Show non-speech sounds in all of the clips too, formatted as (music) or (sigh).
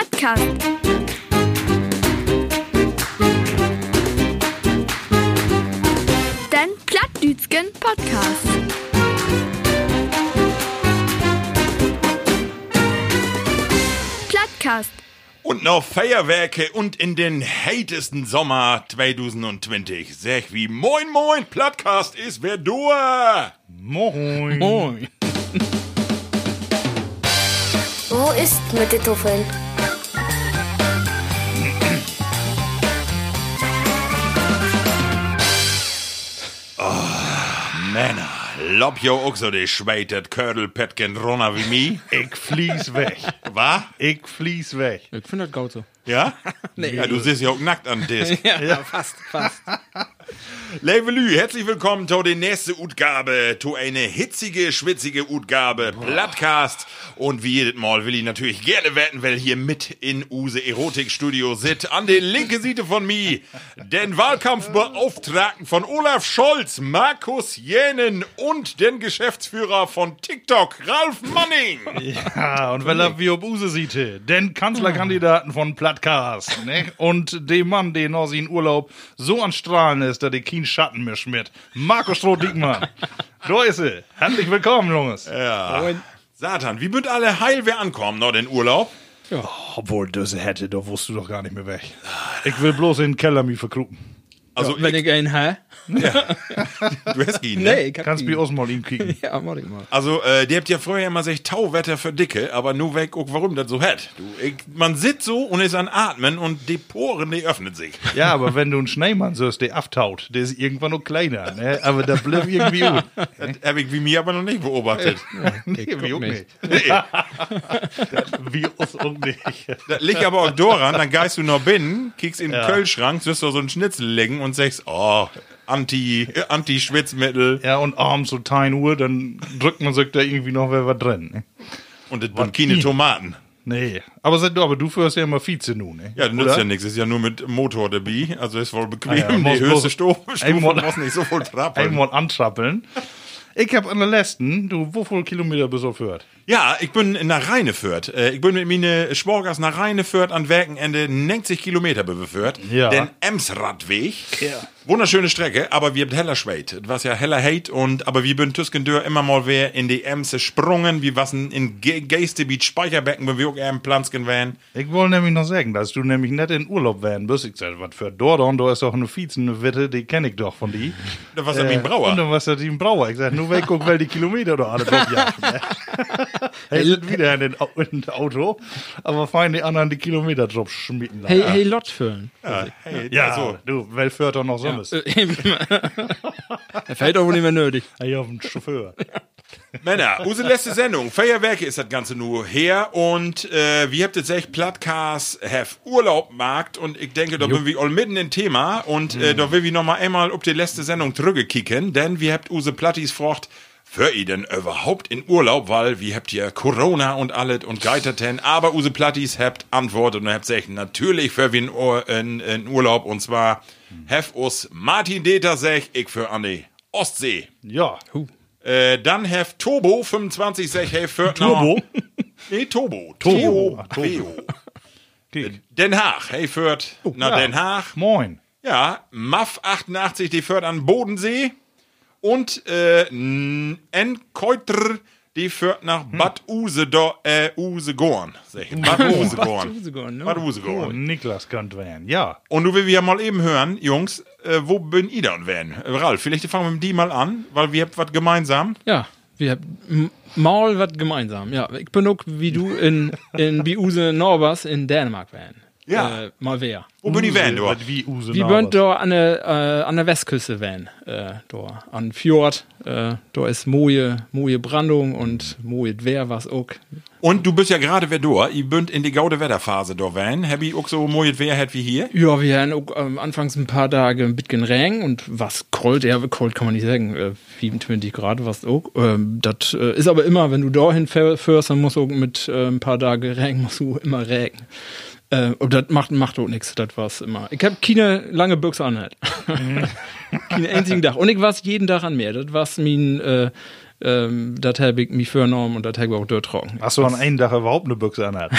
Plattcast. Den Plattdütschen Podcast. Plattcast. Und noch Feuerwerke und in den heitesten Sommer 2020. Sag wie Moin Moin, Plattcast ist wer du. Moin. Moin. Wo ist mit den Tuffeln? Männer, lob jo auch so die schweitet Kördel-Petken runter wie mi. Ich fließ weg. Wa? Ich fließ weg. Ich finde das gut so. Ja? (laughs) nee. Ja, du siehst ja auch nackt an Tisch. (laughs) Ja, fast, fast. (laughs) Liebe Lü, herzlich willkommen zu der nächsten Utgabe, zu eine hitzige, schwitzige Utgabe, Plattcast. Und wie jedes Mal will ich natürlich gerne wetten, weil hier mit in Use Erotikstudio sitzt, an der linken Seite von mir, den Wahlkampfbeauftragten von Olaf Scholz, Markus Jänen und den Geschäftsführer von TikTok, Ralf Manning. Ja, und weil er wie ob Use sieht, den Kanzlerkandidaten von Plattcast, ne? Und dem Mann, der aus in Urlaub so an Strahlen ist, dass der keinen Schatten mehr schmiert. Markus Stroh-Diekmann. er. Herzlich willkommen, Jungs. Ja. Satan, wie bünd alle heil wer ankommen, noch den Urlaub? Obwohl, das hätte, da wusst du doch gar nicht mehr weg. Ich will bloß in den Keller mich verkruppen. Also, Wenn ich einen hä? (laughs) du hast ihn, ne? Nee, ich hab Kannst mich auch mal ihm kicken. (laughs) Ja, mach ich mal. Also, äh, die habt ja früher immer gesagt, Tauwetter für Dicke, aber nur weg, auch warum das so hat. Du, ich, man sitzt so und ist an Atmen und die Poren, die öffnen sich. Ja, aber wenn du einen Schneemann siehst, der aftaut, der ist irgendwann noch kleiner, ne? Aber da bleibt irgendwie gut. (laughs) Das hab ich wie mir aber noch nicht beobachtet. Nee, wie auch nicht. Nee. Wie uns auch nicht. Das liegt aber auch daran, dann gehst du noch binnen, kickst in den Ja. Kühlschrank, siehst du so einen Schnitzel legen und sagst, oh, Anti, Anti-Schwitzmittel. Ja, und abends so 10 Uhr, dann drückt man sich da irgendwie noch wer was drin. Ne? Und das sind keine Tomaten. Nee. Aber, aber du führst ja immer Vize nun, ne? Ja, das nützt ja nichts. Ist ja nur mit Motor dabei. Also ist wohl bequem. Ah ja, die muss höchste Stufe, Stufe einmal- muss nicht so voll (laughs) trappeln. Einmal antrappeln. Ich hab an der letzten, du, wo viel Kilometer bist du auf Hört? Ja, ich bin nach Rheinefürth. Äh, Ich bin mit meine Schworgers nach Rheinefürth an Werkenende 90 Kilometer beführt. Ja. Den Emsradweg. Ja. Wunderschöne Strecke, aber wir habt heller Schweit. War ja heller Hate und, aber wir bin Tüskendör immer mal wer in die Ems gesprungen. Wir wassen in Ge Geistebeat Speicherbecken, wenn wir auch eher im Plansken wären. Ich wollte nämlich noch sagen, dass du nämlich nicht in Urlaub werden bist. Ich sag, was für Dordon, da ist doch eine Vize, eine Witte, die kenn ich doch von die. Da war ja mein Brauer. Und dann was er die ein Brauer. Ich sag, nur weg, guck, weil die Kilometer doch alle drauf jagen. (laughs) (laughs) (laughs) Er sind wieder in den Auto, aber fein die anderen die Kilometer drauf schmieden lassen. Hey, hey, Lot füllen. Ja, hey, Ja, also, du, weil Fürth doch noch so ist. (laughs) (laughs) Er fällt auch wohl nicht mehr nötig. Hey, auf den Chauffeur. Männer, unsere letzte Sendung. Feuerwerke ist das Ganze nur her und äh, wir habt jetzt echt Plattcast, have Urlaubmarkt und ich denke, da sind wir all mitten im Thema und äh, da will wir noch mal einmal ob die letzte Sendung zurückkicken, denn wir habt use Plattis frocht, für ihr denn überhaupt in Urlaub, weil wir habt ja Corona und alles und geiterten, aber use Plattis habt Antwort und habt gesagt, natürlich für wir in, Ur in, in Urlaub und zwar have us Martin Deter sech, ich für an die Ostsee. Ja. Äh, dann have Turbo 25 sech hey für Turbo? Nee, Turbo. Turbo. Ach, Turbo. Turbo. Kick. Den Haag, hey führt nach ja. Den Haag. Moin. Ja, MAF 88, die führt an Bodensee. Und äh, N Keuter, die führt nach Hm. Bad Usedor, äh, Usegorn. Sag ich. Bad Usegorn. Usegorn, ne? Bad Oh, Usegorn. Niklas könnte werden. Ja. Und du will wir ja mal eben hören, Jungs, äh, wo bin ihr dann werden? Äh, Ralf, vielleicht fangen wir mit die mal an, weil wir habt was gemeinsam. Ja, wir haben mal was gemeinsam. Ja, ich bin auch wie du in, in Biuse Norbers in Dänemark wären. Ja. Äh, mal wer. Wo bin ich werden, du? Was Wie Nabers. sind da an der, äh, an der Westküste wären. Äh, da an Fjord. Äh, da ist moje, moje Brandung und moje Wehr was auch. Und du bist ja gerade wer da, ihr bünd in die gaude Wetterphase da werden. Hab ich auch so mojet wer hat wie hier? Ja, wir haben auch ähm, anfangs ein paar Tage ein bisschen Regen und was kalt, ja, kalt kann man nicht sagen, äh, 27 Grad was auch. Ähm, das äh, ist aber immer, wenn du dahin fähr- fährst, dann musst du auch mit äh, ein paar Tage Regen, (laughs) musst du immer Regen. Äh, und das macht, macht auch nichts, das war's immer. Ich hab keine lange Büchse an, halt. (laughs) Keinen einzigen Tag. Und ich war's jeden Tag an mir. Das war's mein, äh, Ähm, das habe ich mich vorgenommen und das habe ich auch dort trocken. Hast du an einem Tag überhaupt eine Büchse anhat?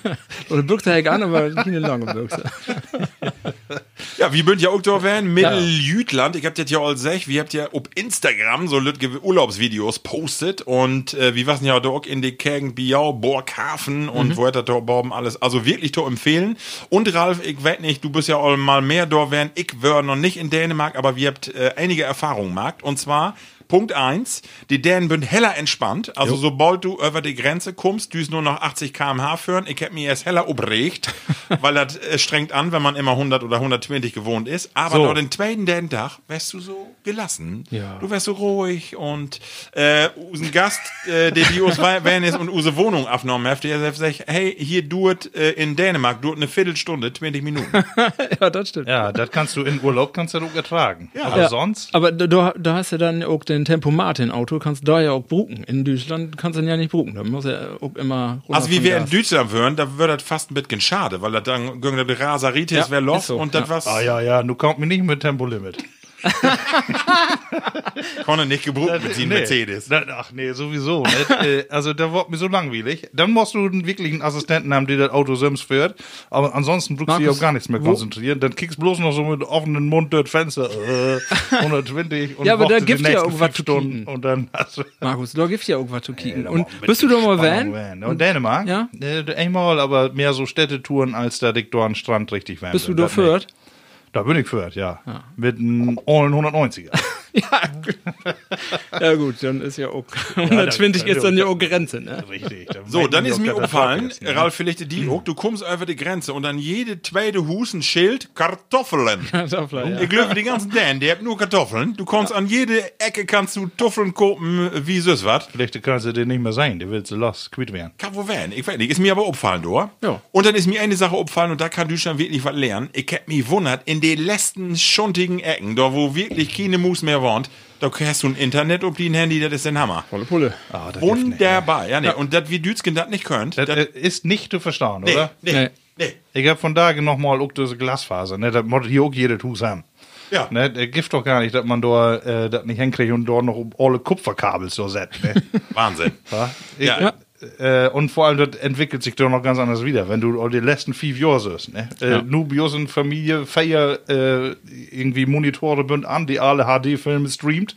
(laughs) Oder Büchse habe ich an, aber keine lange Büchse. (laughs) Ja, wie bünd ja auch da werden, Mitteljütland. Ich hab das ja all sech, wie habt ihr auf Instagram so lütge Urlaubsvideos postet und äh, wie was ja auch in die Gegend Biau, Borghafen und wo hat da oben alles. Also wirklich to empfehlen. Und Ralf, ich weiß nicht, du bist ja all mal mehr da werden. Ich wär noch nicht in Dänemark, aber wir habt äh, einige Erfahrungen gemacht. Und zwar Punkt eins, die Dänen sind heller entspannt. Also sobald du über die Grenze kommst, düst nur noch 80 km/h führen. Ich hab mir erst heller obregt, (laughs) weil das äh, strengt an, wenn man immer 100 oder 120 gewohnt ist. Aber So. noch den zweiten Dänentag wärst du so gelassen. Ja. Du wärst so ruhig und äh, unseren Gast, äh, der die uns wenn ist und unsere Wohnung aufgenommen hat, der sagt, hey, hier duert äh, in Dänemark duert eine Viertelstunde, 20 Minuten. (laughs) ja, das stimmt. ja, das kannst du in Urlaub kannst du das auch ertragen. Ja. Aber Ja, sonst? Aber da, da hast du dann auch den Tempomat im Auto, kannst du da ja auch bruken. In Deutschland kannst du ihn ja nicht bruken. Da muss er auch immer Also wie wir in Gas. Deutschland wären, da würde das fast ein bisschen schade, weil das dann gegen die Raseritis Ja, wäre los so, und das ja. was Ah ja, ja, du kommst mir nicht mit Tempolimit. (laughs) konnte nicht gebrucht mit seinem Mercedes. Da, ach nee, sowieso. nicht. (laughs) Äh, also da wird mir so langweilig. Dann musst du einen wirklichen Assistenten haben, der das Auto selbst fährt. Aber ansonsten brauchst du dich auf gar nichts mehr wo- konzentrieren. Dann kickst bloß noch so mit offenem Mund durch Fenster. Äh, (laughs) 120 und Ja, aber da gibt's ja nächsten irgendwas fünf zu Stunden kicken. und dann hast du Markus, da gibt's ja irgendwas zu kicken. da Und bist du doch mal Van? Van. Und Dänemark? Ja? Äh, einmal, aber mehr so Städtetouren, als da dick Strand richtig Van Bist du da Das führt? Da bin ich führt, ja. Mit einem ollen 190er. (laughs) Ja gut, dann ist ja auch 120 (laughs) dann- ist dann ja auch Grenze, ne? Richtig. So, dann ist mir aufgefallen, aufgefallen, Ralf, vielleicht die auch, du kommst über die Grenze und an jede zweite Hus ein Schild Kartoffeln. (laughs) Kartoffeln, ja. Ich glaube, die ganzen Dänen, die haben nur Kartoffeln. Du kommst an jede Ecke, kannst du Tuffeln kopen, wie süß was. Vielleicht kannst du den nicht mehr sein, der will so los, quitt werden. Kann wo werden, ich weiß nicht. Ist mir aber aufgefallen, du. Ja. Und dann ist mir eine Sache aufgefallen und da kann Deutschland wirklich was lernen. Ich hab mich wundert, in den letzten schuntigen Ecken, da wo wirklich keine Mus mehr wohnt, da hast du ein Internet auf dein Handy, das ist ein Hammer. Volle Pulle. Ah, das hilft nicht, Wunderbar, ja, nee. Und das, wie Dütschen das nicht könnt, Das das, äh, ist nicht zu verstehen, nee, oder? nee, Nee. nee. Ich hab von da noch mal auch diese Glasfaser, ne? Das muss hier auch jeder Hus haben. Ja. Ne, der gibt doch gar nicht, dass man da äh, das nicht hinkriegt und dort noch um alle Kupferkabel so setzt. Ne? (laughs) Wahnsinn. Ja? Ich, Ja. Äh, und vor allem, das entwickelt sich doch noch ganz anders wieder, wenn du die letzten fünf Jahre siehst. Ne? Äh, Nu Bios in Familie feier äh, irgendwie Monitore bünd an, die alle HD-Filme streamt.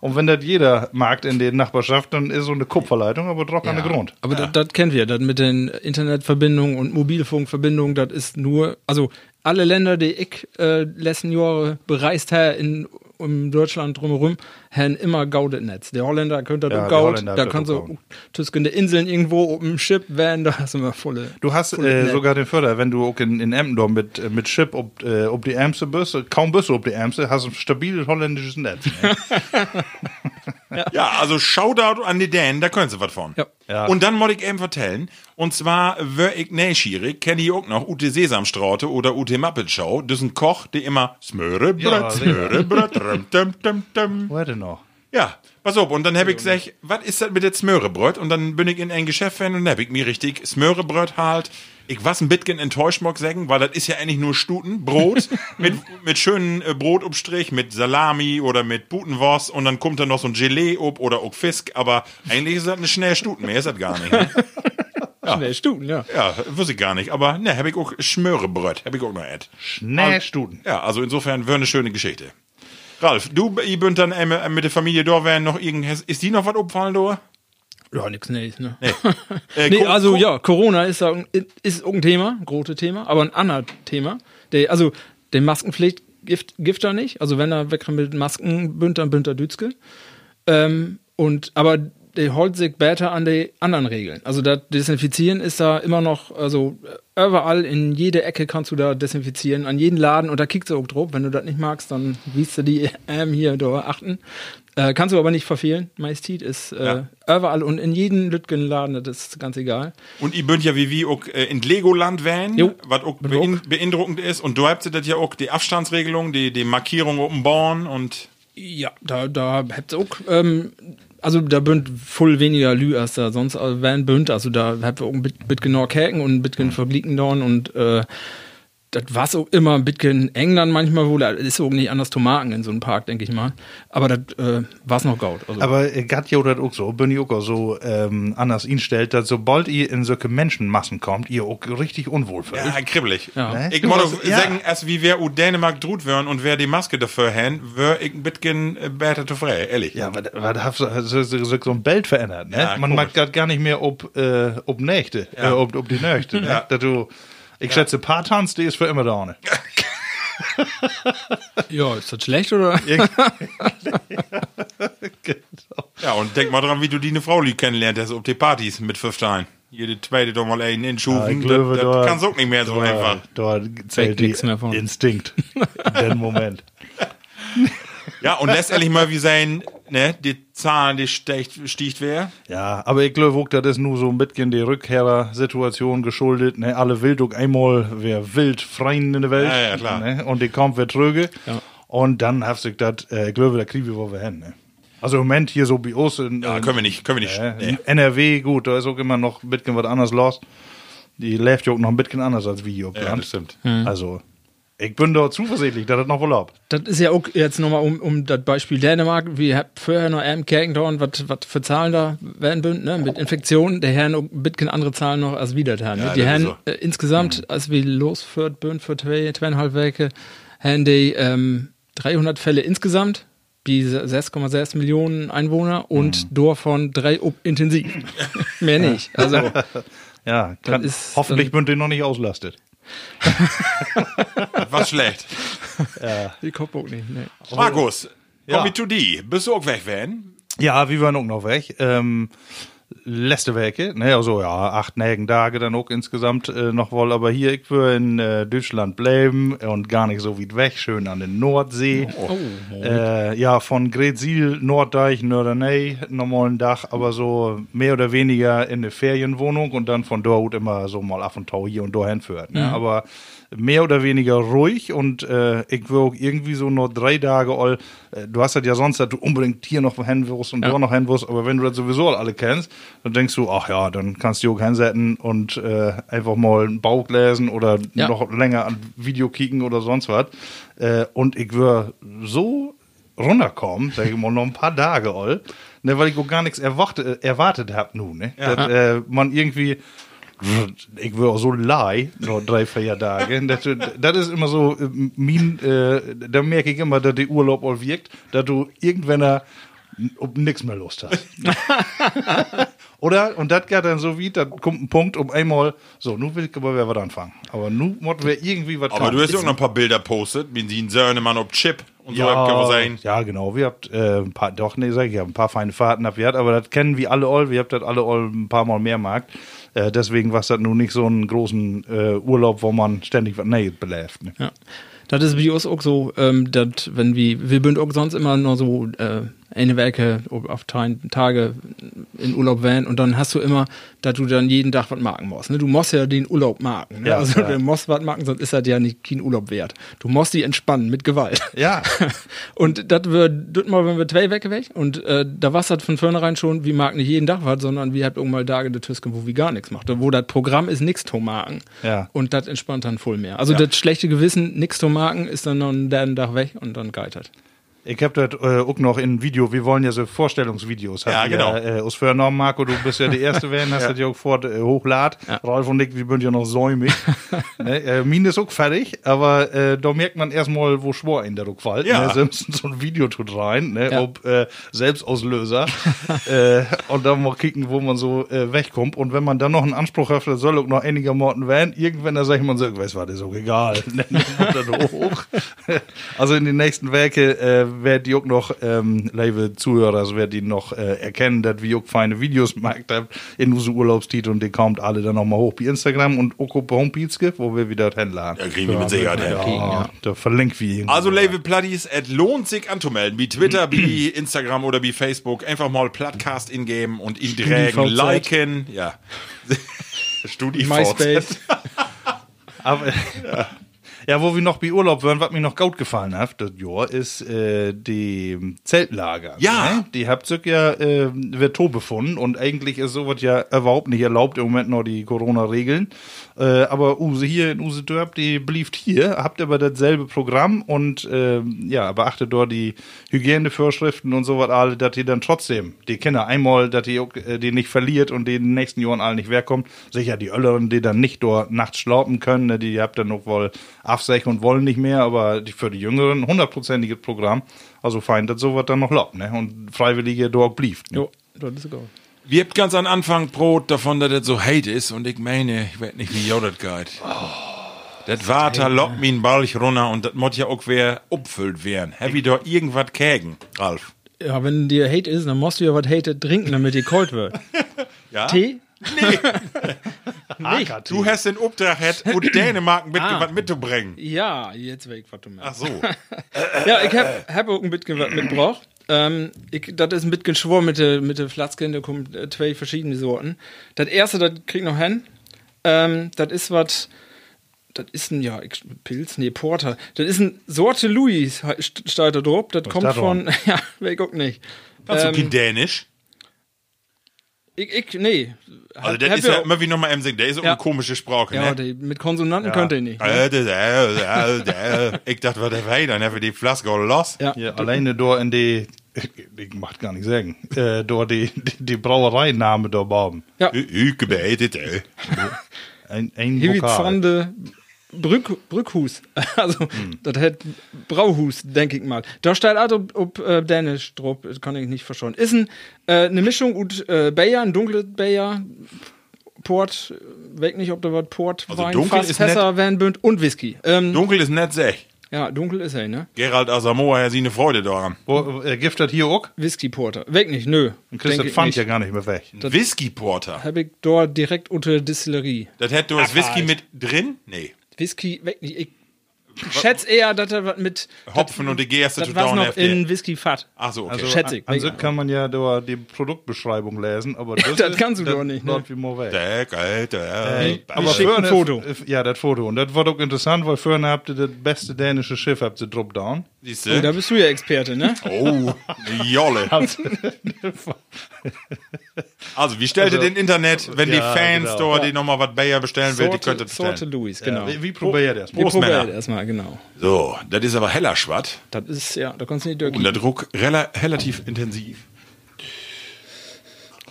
Und wenn das jeder mag in der Nachbarschaft, dann ist so eine Kupferleitung, aber doch an der Grund. Aber das, das kennt wir, das mit den Internetverbindungen und Mobilfunkverbindungen, das ist nur, also alle Länder, die ich äh, letzten Jahre bereist habe in um Deutschland drumherum, haben immer gaudet Netz. Der Holländer könnte Ja, gaut, da kannst gaut. zwischen den Inseln irgendwo auf dem Schiff werden, da hast du immer volle. Du hast volle äh, sogar den Förder, wenn du auch in, in Emden mit, äh, mit Chip ob, äh, ob die Ämste bist, kaum bist du ob die Ämste, hast du ein stabiles holländisches Netz. Ne? (laughs) Ja, also Shoutout an die Dänen, da können sie was von. Ja. Ja. Und dann muss ich eben vertellen, und zwar, wär ich neugierig, kenne ich auch noch Ute Sesamstraute oder Ute Muppet Show, das ist ein Koch, der immer Smöre, Ja, Brot, sicher. Smöre, rum, tum, tum, tum. Wo hätte noch? Ja, pass auf, und dann hab ich gesagt, was ist das mit der Smörebröt? Und dann bin ich in ein Geschäft rein und hab ich mir richtig Smörebröt halt. Ich was ein bisschen enttäuscht, mag sagen, weil das ist ja eigentlich nur Stuten, Brot (laughs) mit, mit schönen äh, Brotabstrich, mit Salami oder mit Butenwurst und dann kommt da noch so ein Gelee ob oder auch Fisk, aber eigentlich ist das eine schnelle Stuten, mehr ist das gar nicht. Ne? (laughs) Schnell Stunden, ja. Ja, wusste ich gar nicht, aber ne, hab ich auch Smörebröt, hab ich auch noch et. Schnellstuden. Ja, also insofern wäre eine schöne Geschichte. Ralf, du, ihr bünd dann äh, mit der Familie da wären noch irgend, ist die noch was opfallen da? Ja, nix Neues, ne? (laughs) Äh, Nee, also Co- ja, Corona ist, da, ist ein Thema, ein großes Thema, aber ein anderes Thema. Der, also, der Maskenpflicht gift, gift er nicht. Also, wenn er weg mit Masken bünd, dann bünd er Dütske. Ähm, und, aber der holt sich besser an die anderen Regeln. Also, das Desinfizieren ist da immer noch, also, überall in jede Ecke kannst du da desinfizieren, an jeden Laden und da kickst du auch drauf. Wenn du das nicht magst, dann siehst du die (laughs) ähm, hier da achten. Äh, kannst du aber nicht verfehlen. Majestit ist äh, überall und in jedem Lütgenladen, das ist ganz egal. Und ihr bünd ja wie wie auch äh, in Legoland Jo. was auch bein beeindruckend ist. Und du habt das ja auch die Abstandsregelung, die, die Markierung dem Born und Ja, da, da habt ihr auch, ähm, also da bünd voll weniger Lü als da sonst wären bünd, also da habt ihr auch ein bit, bit genau käken und ein bisschen verglicken dorn und äh, das war auch immer ein bisschen eng dann manchmal wohl. Das ist auch nicht anders zu machen in so einem Park, denke ich mal. Aber das äh, war es noch gaut. Also, Aber äh, Gat ja das auch so, bin ich auch so ähm, anders instellt, dass sobald ihr in solche Menschenmassen kommt, ihr auch richtig unwohl fühlt. Ja, kribbelig. Ja. Ich Du muss warst- ja. sagen, als wie wer u Dänemark drut wären und wer die Maske dafür haben, wär ich ein bisschen äh, besser zufrieden, ehrlich. Ja, aber was hat so, so, so, so ein Bild verändert, ne? Ja, Man komisch. mag grad gar nicht mehr ob, äh, ob Nächte, äh, ob, ob die Nächte, ne? Ja. Dass du, ich schätze, Paartanz, die ist für immer da, ne? (laughs) ja, ist das schlecht oder? (laughs) (laughs) Ja, und denk mal dran, wie du die eine Frau lieb kennenlernt hast, ob die Partys mit fünf Steinen. Jede zweite doch mal einen inschufen, ich glaube, das, da- das kannst du auch nicht mehr so einfach. Da zählt die nix mehr von. Instinkt in dem Moment. Ja, und letztendlich mal wie sein, ne, die Zahlen, die steigt, stiegt wer. Ja, aber ich glaube das ist nur so ein bisschen die Rückkehrer-Situation geschuldet. Ne? Alle wild auch einmal, wer wild freien in der Welt. Ja, ja, klar. Ne? Und die kommt wer tröge. Ja. Und dann hat sich das, äh, ich glaube, da kriegen wir, wo wir hin. Ne? Also im Moment hier so in, Ja, können wir nicht, können wir nicht. äh, nee. NRW, gut, da ist auch immer noch ein bisschen was anderes los. Die läuft ja auch noch ein bisschen anders als wir. Ja, das stimmt. Also, ich bin da zuversichtlich, dass das noch ab. Das ist ja auch jetzt nochmal um, um das Beispiel Dänemark. Wir haben vorher noch M. Kerkendorn, was was für Zahlen da werden bünd, ne? Mit Infektionen. Der Herrn ein bisschen andere Zahlen noch als wieder da. Ne? Ja, die Herren so. äh, insgesamt, als wir losführt bünd für zwei, zweieinhalb Wochen, haben die ähm, 300 Fälle insgesamt. Die 6,6 Millionen Einwohner und davon drei ob intensiv. (laughs) Mehr nicht. Also, (laughs) Ja, kann, hoffentlich dann- bünd ihr noch nicht auslastet. (laughs) Das war schlecht. die Kopf auch nicht. Nee. Markus, Ja. komm mit to die. Bist du auch weg, Van? Ja, wir waren auch noch weg. Ähm, letzte Woche, ne, also ja, acht, neun Tage dann auch insgesamt äh, noch wohl, aber hier, ich will in äh, Deutschland bleiben und gar nicht so weit weg, schön an der Nordsee. Äh, ja, von Gretzil, Norddeich, Nörderney, normalen Dach, aber so mehr oder weniger in eine Ferienwohnung und dann von dort immer so mal ab und tau hier und da hinführt. Ne? Aber mehr oder weniger ruhig und äh, ich will irgendwie so nur drei Tage all. Äh, du hast das ja sonst, dass du unbedingt hier noch hin wirst und da noch hin wirst, aber wenn du das sowieso alle kennst, dann denkst du, ach ja, dann kannst du auch hinsetzen und äh, einfach mal einen Bauch lesen oder Ja. noch länger an Video kicken oder sonst was. Äh, und ich will so runterkommen, sag ich mal, noch ein paar Tage all, ne, weil ich auch gar nichts erwartet, äh, erwartet hab nun, ne? Dass, äh, man irgendwie ich will auch so leih, nur drei, vier Tage. Das, das ist immer so, äh, mein, äh, da merke ich immer, dass der Urlaub all wirkt, dass du irgendwann um nichts mehr Lust hast. (laughs) Oder? Und das geht dann so wie, da kommt ein Punkt um einmal, so, nun will ich aber wer was anfangen. Aber nun muss wir irgendwie was Aber du hast ja auch noch ein paar Bilder postet, wie sie einen Söhnemann ob Chip und so ja, hab ich sein. ja, genau. Wir habt äh, ein paar, doch, nee, sag ich, ja, ein paar feine Fahrten habt ihr gehabt, aber das kennen wir alle all. Wir habt das alle all ein paar Mal mehr mag. Äh, deswegen war das nun nicht so einen großen äh, Urlaub, wo man ständig was Neues beläft. Ne? Ja. Das ist uns auch so, ähm, dass wenn wir, wir sind auch sonst immer nur so äh, eine Werke auf drei Tage in Urlaub wären und dann hast du immer, dass du dann jeden Tag was machen musst. Ne? Du musst ja den Urlaub machen. Ne? Ja, also ja. du musst was machen, sonst ist das ja nicht kein Urlaub wert. Du musst die entspannen mit Gewalt. Ja. (laughs) Und das wird mal, wenn wir zwei weg weg und äh, da war es halt von vornherein schon, wir mag nicht jeden Tag was, sondern wir habt irgendwann Tage der Tüsken, wo wir gar nichts macht. Wo das Programm ist nichts zu machen. Ja. Und das entspannt dann voll mehr. Also das schlechte Gewissen, nichts zu machen, ist dann noch einen Tag weg und dann geitert. Ich hab das äh, auch noch in Video, wir wollen ja so Vorstellungsvideos. Ja, Habt ihr, genau. Äh, aus vorgenommen, Marco, du bist ja der Erste, (laughs) wer hast das ja auch vor äh, hochlad. Ralf und ich, wir sind ja noch säumig. (laughs) ne? äh, Mine ist auch fertig, aber äh, da merkt man erstmal, wo Schwor in der Rückfall. Ja. Ne? Simpson so ein Video tut rein, ne? Ja. ob äh, Selbstauslöser. (laughs) äh, und dann mal kicken, wo man so äh, wegkommt. Und wenn man dann noch einen Anspruch hat, das soll auch noch einigermaßen werden, irgendwann da sagt man so, weißt du, was, das ist auch egal. Ne? also in den nächsten Werke äh, werdet ihr auch noch, ähm, liebe Zuhörer, also werdet ihr noch äh, erkennen, dass wir auch feine Videos (laughs) gemacht haben in unseren Urlaubstitel und die kommt alle dann noch mal hoch bei Instagram und auch auf Homepage, wo wir wieder hinladen. Ja, kriegen wir mit Sicherheit hin. Ja, da verlinken wir ihn. Also, liebe Platties, es lohnt sich anzumelden. Wie Twitter, wie (clears throat) Instagram oder wie Facebook. Einfach mal Plattcast ingeben und ihn direkt liken. Ja. (laughs) StudiVZ. MySpace. (laughs) Aber Ja, wo wir noch bei Urlaub waren, was mir noch gut gefallen hat, das Jahr, ist äh, die Zeltlager. Ja. Ne? Die habt ihr ja äh, wird tot befunden und eigentlich ist sowas ja überhaupt nicht erlaubt im Moment noch die Corona-Regeln. Äh, aber Use hier in Use Dörp, die blieb hier, habt aber dasselbe Programm und ähm, ja, beachtet dort die Hygienevorschriften und sowas alle, dass die dann trotzdem, die Kinder einmal, dass die, auch, äh, die nicht verliert und die in den nächsten Jahren alle nicht wegkommt. Sicher die Ölleren, die dann nicht dort nachts schlaufen können, ne, die habt dann noch wohl Afsech und wollen nicht mehr, aber die, für die Jüngeren hundertprozentiges Programm. Also fein, dass sowas dann noch lobt, ne? Und Freiwillige dort blieb. Ne? Jo, das ist gut. Wir habt ganz am Anfang Brot davon, dass das so hate ist und ich meine, ich weiß nicht, wie das geht. das Water lockt mir einen Balch runter und das muss ja auch wer upfüllt werden. Ich doch irgendwas kägen, Ralf? Ja, wenn dir Hate ist, dann musst du ja was Hate trinken, damit dir kalt wird. (laughs) Ja? Tee? Nicht. (laughs) Du hast den Auftrag, hat und (clears throat) Dänemark mit Ah. was mitzubringen. Ja, jetzt ich, was du meinst. Ach so. (laughs) Ja, ich hab, hab auch ein bisschen was mitgebracht. Ähm, ich, das ist ein bisschen schwor mit der mit der Flatzke, da kommen äh, zwei verschiedene Sorten. Das erste, das krieg ich noch hin. Ähm, das ist was, das ist ein, ja, ich, Pilz, nee, Porter. Das ist ein Sorte Louis, steht da drauf. Das kommt von, (laughs) ja, weiß ich auch nicht. Du Ähm, kein Dänisch? Ich, ich, nee. Also, Hab- das hab ist ja ja- immer wie nochmal im Singen. Der ist auch Ja. eine komische Sprache, Ja, ne? die, mit Konsonanten könnte ich nicht. Ne? Äh, äh, äh. Ich dachte, was der war, dann haben wir die Flaske all los. Ja. Ja, alleine dort in die, ich macht gar nicht sagen, äh, dort die, die, die Brauereiname da bauen. Ja. Ich gebetet, ey. Ein, ein Vokal. Brück, Brückhus. (laughs) Also, Hm. das hat Brauhus, denke ich mal. Da steht auch ob, ob äh, Dänisch drauf, das kann ich nicht verstehen. Ist ein, äh, eine Mischung und äh, Bayer, ein dunkles Bayer, Port, äh, weg nicht, ob da was Port, Also Wein, dunkel Fass, ist Fässer, Vanbünd und Whisky. Ähm, Dunkel ist nicht sech. ja, dunkel ist er, ne? Gerald Asamoah hat sie eine Freude daran. Wo, äh, Gift das hier auch? Whisky Porter. Weg nicht, nö. Und Chris, Denk das ich fand ja gar nicht mehr weg. Whisky Porter. Hab ich dort direkt unter der Distillerie. Das hätte du das Whisky mit drin? Nee. Whisky, weg nicht. Ich schätze eher, dass er was mit Hopfen und die Gerste das zu down noch in Whisky fat. Ach so, okay. Also, Schätze ich. An, an sich kann man ja da die Produktbeschreibung lesen, aber (laughs) das, Das ist- kannst du das doch nicht, ne? läuft wie geil, der. Aber für ein Foto. Ja, das Foto. Und das war doch interessant, weil vorhin habt ihr das beste dänische Schiff, habt ihr drop down. Siehst Oh, da bist du ja Experte, ne? Oh, Jolle. (laughs) (laughs) (laughs) Also, wie stellt ihr den Internet, wenn die Ja, Fans genau. dort, die nochmal was Bayer bestellen will, die könnt ihr bestellen. Sorte Louis, genau. Wie, wie probiert ihr das? Wir Prost, probieren Männer. erstmal, genau. So, das ist aber heller Schwatt Das ist, ja, da kannst du nicht durch. und der Druck rela relativ intensiv.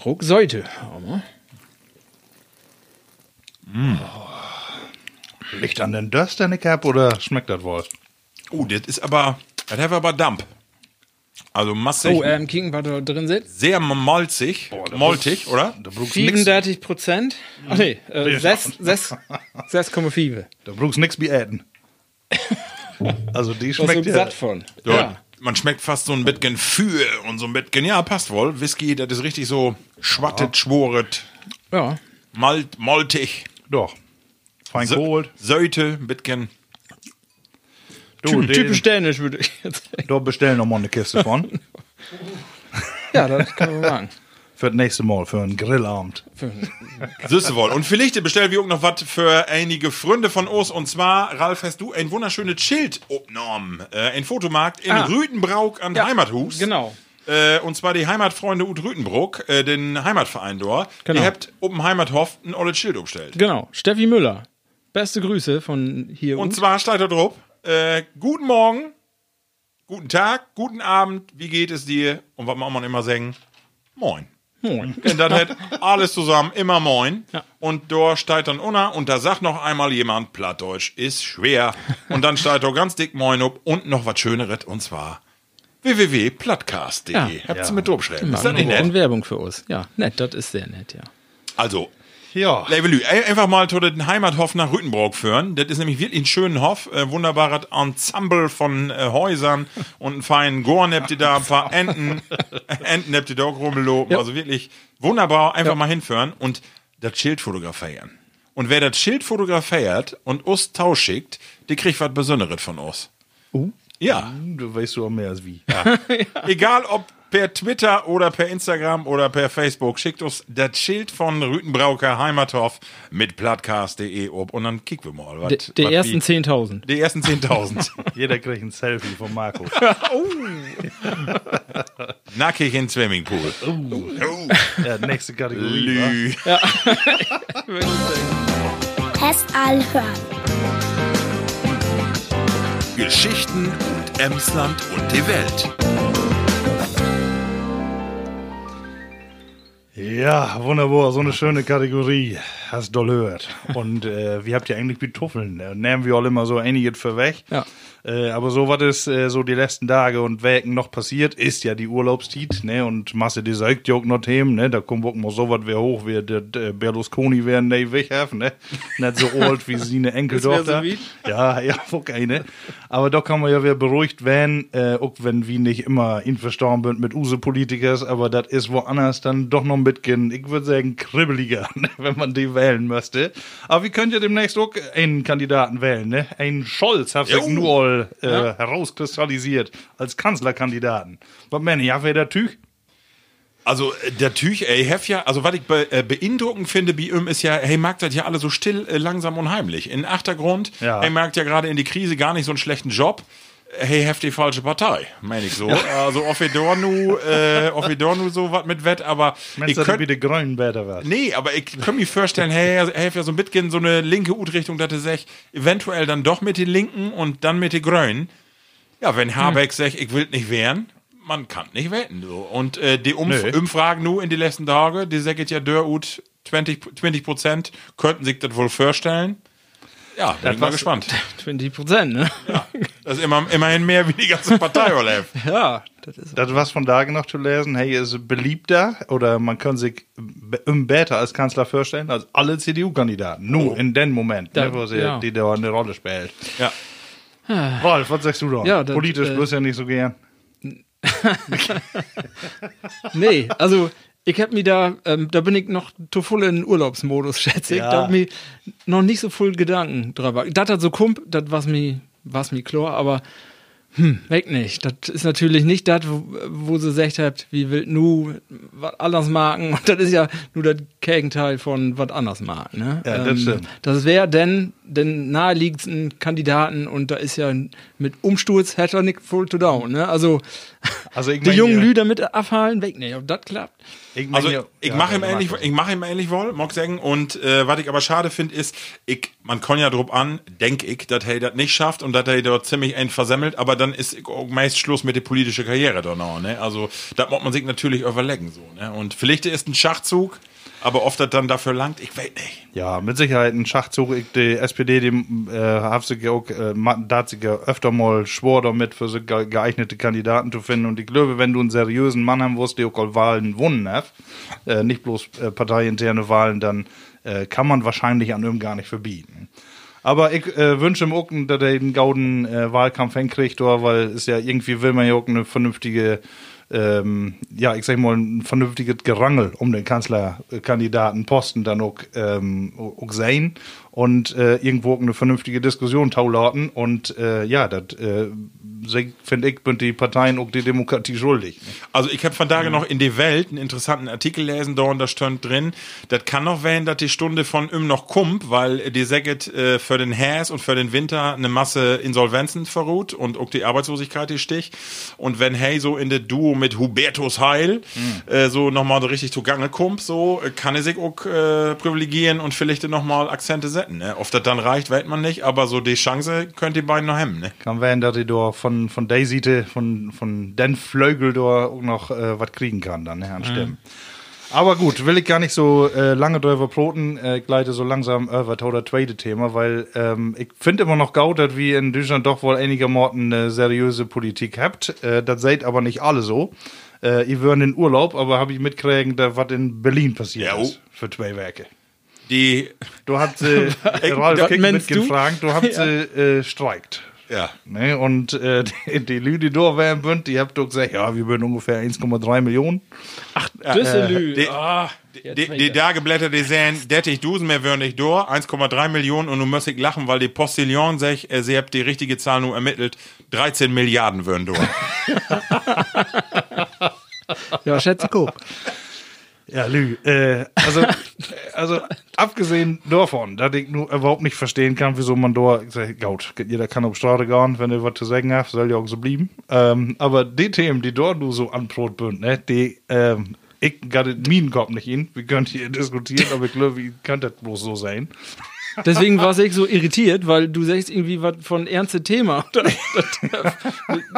Rucksäute. Aber Liegt an den Dust, deine Cap, oder schmeckt das wohl? Oh, das ist aber, das hat aber Damp. Also massig, Oh, ähm, kicken, was da drin sitzt. sehr malzig, maltig, oder? Da brauchst du nix, 37 Prozent. Ach nee, äh, 6, 6, 6,5. da brauchst du nix beäten. (laughs) Also die Was so schmeckt ja. satt von. Ja. Ja. Man schmeckt fast so ein bisschen für und so ein bisschen, ja, passt wohl. Whisky, das ist richtig so schwattet, schworet, Ja. malt, maltig. Doch. Fein geholt. Söte, ein bisschen. Du, Ty- Typisch dänisch, würde ich jetzt sagen. Da bestellen noch mal eine Kiste von. Ja, das kann man machen. für das nächste Mal, für einen Grillabend. Süße wohl. Und vielleicht bestellen wir auch noch was für einige Freunde von uns. Und zwar, Ralf, hast du ein wunderschönes Schild abgenommen. Äh, ein Fotomarkt in Ah. Rütenbrauk an Heimathus. Genau. Äh, und zwar die Heimatfreunde Ut Rütenbruck, äh, den Heimatverein dort. Genau. Ihr habt oben Heimathof ein olles Schild umstellt. Genau. Steffi Müller. Beste Grüße von hier Und unten. zwar steht da drauf, äh, guten Morgen, guten Tag, guten Abend, wie geht es dir? Und was man immer sagen? Moin. Moin. (laughs) Und das hat alles zusammen immer moin. Ja. Und da steht dann unter und da sagt noch einmal jemand, Plattdeutsch ist schwer. Und dann steht da ganz dick moin ob und noch was Schöneres und zwar www.plattcast.de. Ja. Habt ihr mit draufgeschrieben? Ist das nicht Und nett? Werbung für uns. Ja, nett, das ist sehr nett, ja. Also, Ja. Levelü, einfach mal zu den Heimathof nach Rütenbrock führen. Das ist nämlich wirklich ein schöner Hof, äh, wunderbares Ensemble von äh, Häusern (laughs) und einen feinen Gorn habt ihr da, ein paar Enten, (laughs) Enten habt ihr da auch rumgeloben. Ja. Also wirklich wunderbar, einfach mal hinführen und das Schild fotografieren. Und wer das Schild fotografiert und uns Tausch schickt, der kriegt was Besonderes von uns. Ja, Du weißt du auch mehr als wie. (laughs) egal ob per Twitter oder per Instagram oder per Facebook. Schickt uns das Schild von Rütenbrauker Heimathof mit plattcast.de ob und dann kicken wir mal. De, wat- der wat ersten wie- 10.000. Die ersten 10.000. (laughs) Jeder kriegt ein Selfie von Marco. (laughs) Nackig in Swimmingpool. Oh. ja, nächste Kategorie. (laughs) Test hören. Geschichten und Emsland und die Welt. Ja, wunderbar, so eine schöne Kategorie. Hast doll gehört. (laughs) Und äh, wie habt ihr eigentlich betuffeln? Äh, nehmen wir all immer so einiges für weg. Ja. Äh, aber so was ist äh, so die letzten Tage und Wochen noch passiert, ist ja die Urlaubszeit, ne? Und Masse die sagt ja auch noch Themen, ne? Da kommt auch mal so was wie hoch, wie der, der Berlusconi werden ne weghaben, ne? Nicht so alt wie seine (laughs) Enkeltochter. so wie? ja, ja, okay, ne? Aber da kann man ja wieder beruhigt werden, äh, auch wenn wir nicht immer einverstanden sind mit Use-Politikers, aber das ist woanders dann doch noch ein bisschen, ich würde sagen, kribbeliger, (laughs) ne? wenn man die wählen müsste. Aber wir können ja demnächst auch einen Kandidaten wählen, ne? Einen Scholz hat sich Jo. nur äh, herauskristallisiert als Kanzlerkandidaten. Was meine ich, ja, wer der Tüch? Also äh, der Tüch, ey, hef ja, also was ich be äh, beeindruckend finde bei ihm ist ja, hey, mag das ja alle so still, äh, langsam und heimlich. In Achtergrund, Ja. hey, merkt ja gerade in die Krise gar nicht so einen schlechten Job. Hey, heft die falsche Partei, meine ich so. Also auf Dornu, äh, so was mit Wett, aber Meinst ich du, dass könnt, wie die Grünen besser wird? Nee, aber ich kann mir vorstellen, hey, hey, ja so ein bisschen so eine linke Ut-Richtung, dass er sagt, eventuell dann doch mit den Linken und dann mit den Grünen. Ja, wenn Habeck sagt, ich will nicht wehren, man kann nicht wetten. So. Und äh, die Umf Nö. Umfragen nur in die letzten Tage, die sagt ja der Ut 20 20 Prozent, könnten sich das wohl vorstellen. Ja, bin ich mal gespannt. (laughs) 20 Prozent, ne? Das ist immer, immerhin mehr wie die ganze Partei, (laughs) Olaf. Ja, das ist. Das was von da noch zu lesen, hey, ist beliebter oder man kann sich um besser als Kanzler vorstellen als alle CDU-Kandidaten. Nur in dem Moment, Da- ne, wo sie, ja. die da eine Rolle spielt. Ja. (sighs) Rolf, was sagst du da? Ja, das, Politisch äh, du ja nicht so gern. (laughs) Nee, also ich hab mir da, ähm, da bin ich noch zu voll in Urlaubsmodus, (laughs) schätze ich. Ja. Da hab mir noch nicht so viel Gedanken drüber. Das hat so kump, das was mir, was mir klar, aber hm, weg nicht. Das ist natürlich nicht das, wo, wo sie gesagt habt, wie will nu was anders machen. (laughs) Und das ist ja nur das Gegenteil von was anders machen. Ne? Ja, das stimmt. Das wäre denn den naheliegendsten Kandidaten und da ist ja mit Umsturz hätte er nicht full to down. Ne? Also, Also ich (laughs) die jungen ja- Lüder mit abfallen, weg nicht. Ob das klappt. Ich mein Also ja- ich ja, mache ihm ja, ähnlich, Marco. ich mache ihm ähnlich wohl, mag sagen. Und äh, was ich aber schade finde, ist, ich, man kann ja drauf an, denk ich, dass er das nicht schafft und dass er dort ziemlich ein versemmelt, aber dann ist auch meist Schluss mit der politischen Karriere da noch, ne? Also da muss man sich natürlich überlegen so, ne? Und vielleicht ist ein Schachzug, aber oft das dann dafür langt, ich weiß nicht. Ja, mit Sicherheit ein Schachzug. Ich, die SPD, die äh, hat sich auch, äh, hat sich ja öfter mal schwor damit, für so ge geeignete Kandidaten zu finden. Und ich glaube, wenn du einen seriösen Mann haben wirst, der auch Wahlen gewonnen hat, äh, nicht bloß äh, parteiinterne Wahlen, dann äh, kann man wahrscheinlich an ihm gar nicht verbieten. Aber ich äh, wünsche ihm auch, dass er den gauden äh, Wahlkampf hinkriegt, weil es ja irgendwie will man ja auch eine vernünftige ähm, ja, ich sag mal, ein vernünftiges Gerangel um den Kanzlerkandidaten Posten dann auch, ähm, auch sehen und äh, irgendwo eine vernünftige Diskussion taulauten und äh, ja, das äh, finde ich, sind die Parteien auch die Demokratie schuldig. Also ich habe von Tage noch in die Welt einen interessanten Artikel lesen, da und da stand drin, das kann noch werden, dass die Stunde von ihm noch kommt, weil die Säget äh, für den Häs und für den Winter eine Masse Insolvenzen verruht und auch die Arbeitslosigkeit die sticht. Und wenn hey so in der Duo mit Hubertus Heil äh, so nochmal so richtig zugange kommt, so äh, kann er sich auch äh, privilegieren und vielleicht nochmal Akzente setzen. Ne? Ob das dann reicht, weiß man nicht, aber so die Chance könnt ihr beiden noch hemmen. Ne? Kann werden, dass ich da von, von der Seite, von, von den Flögel da auch noch äh, was kriegen kann dann, ne, an Stimmen. Aber gut, will ich gar nicht so äh, lange drüber broten. Äh, ich leite so langsam über zu das zweite Thema, weil ähm, ich finde immer noch gut, dass wir in Deutschland doch wohl einigermaßen eine seriöse Politik habt. Äh, das seid aber nicht alle so. Äh, ihr würden in Urlaub, aber habe ich mitkriegen, da was in Berlin passiert Ja, oh. ist für zwei Werke. Die, Du hast äh, (laughs) Ralf Kick du? mitgefragt, du hast (laughs) äh, äh, streikt. ja. Ne, und äh, (laughs) die, die Leute, die da wären, bünd, die habt doch gesagt, ja, wir würden ungefähr 1,3 Millionen. Düsselü. Die, die, die, die Tageblätter, die sehen, 30.000 mehr würden nicht durch, 1,3 Millionen und du musst ich lachen, weil die Postillon sagt, äh, sie habt die richtige Zahl nur ermittelt, 13 Milliarden würden durch. Ja, schätze guck. Ja, Lü. Äh, also, (laughs) also, abgesehen davon, dass ich nur überhaupt nicht verstehen kann, wieso man da, ich sag, gut, jeder kann auf Straße gehen, wenn er was zu sagen hat, soll ja auch so bleiben. Ähm, aber die Themen, die dort nur so anbrot bünd, ne, die, ähm, ich gerade meinen Kopf nicht in. Wir können hier (laughs) diskutieren, aber ich glaube, wie könnte das bloß so sein? Deswegen war ich so irritiert, weil du sagst irgendwie was von ernste Thema.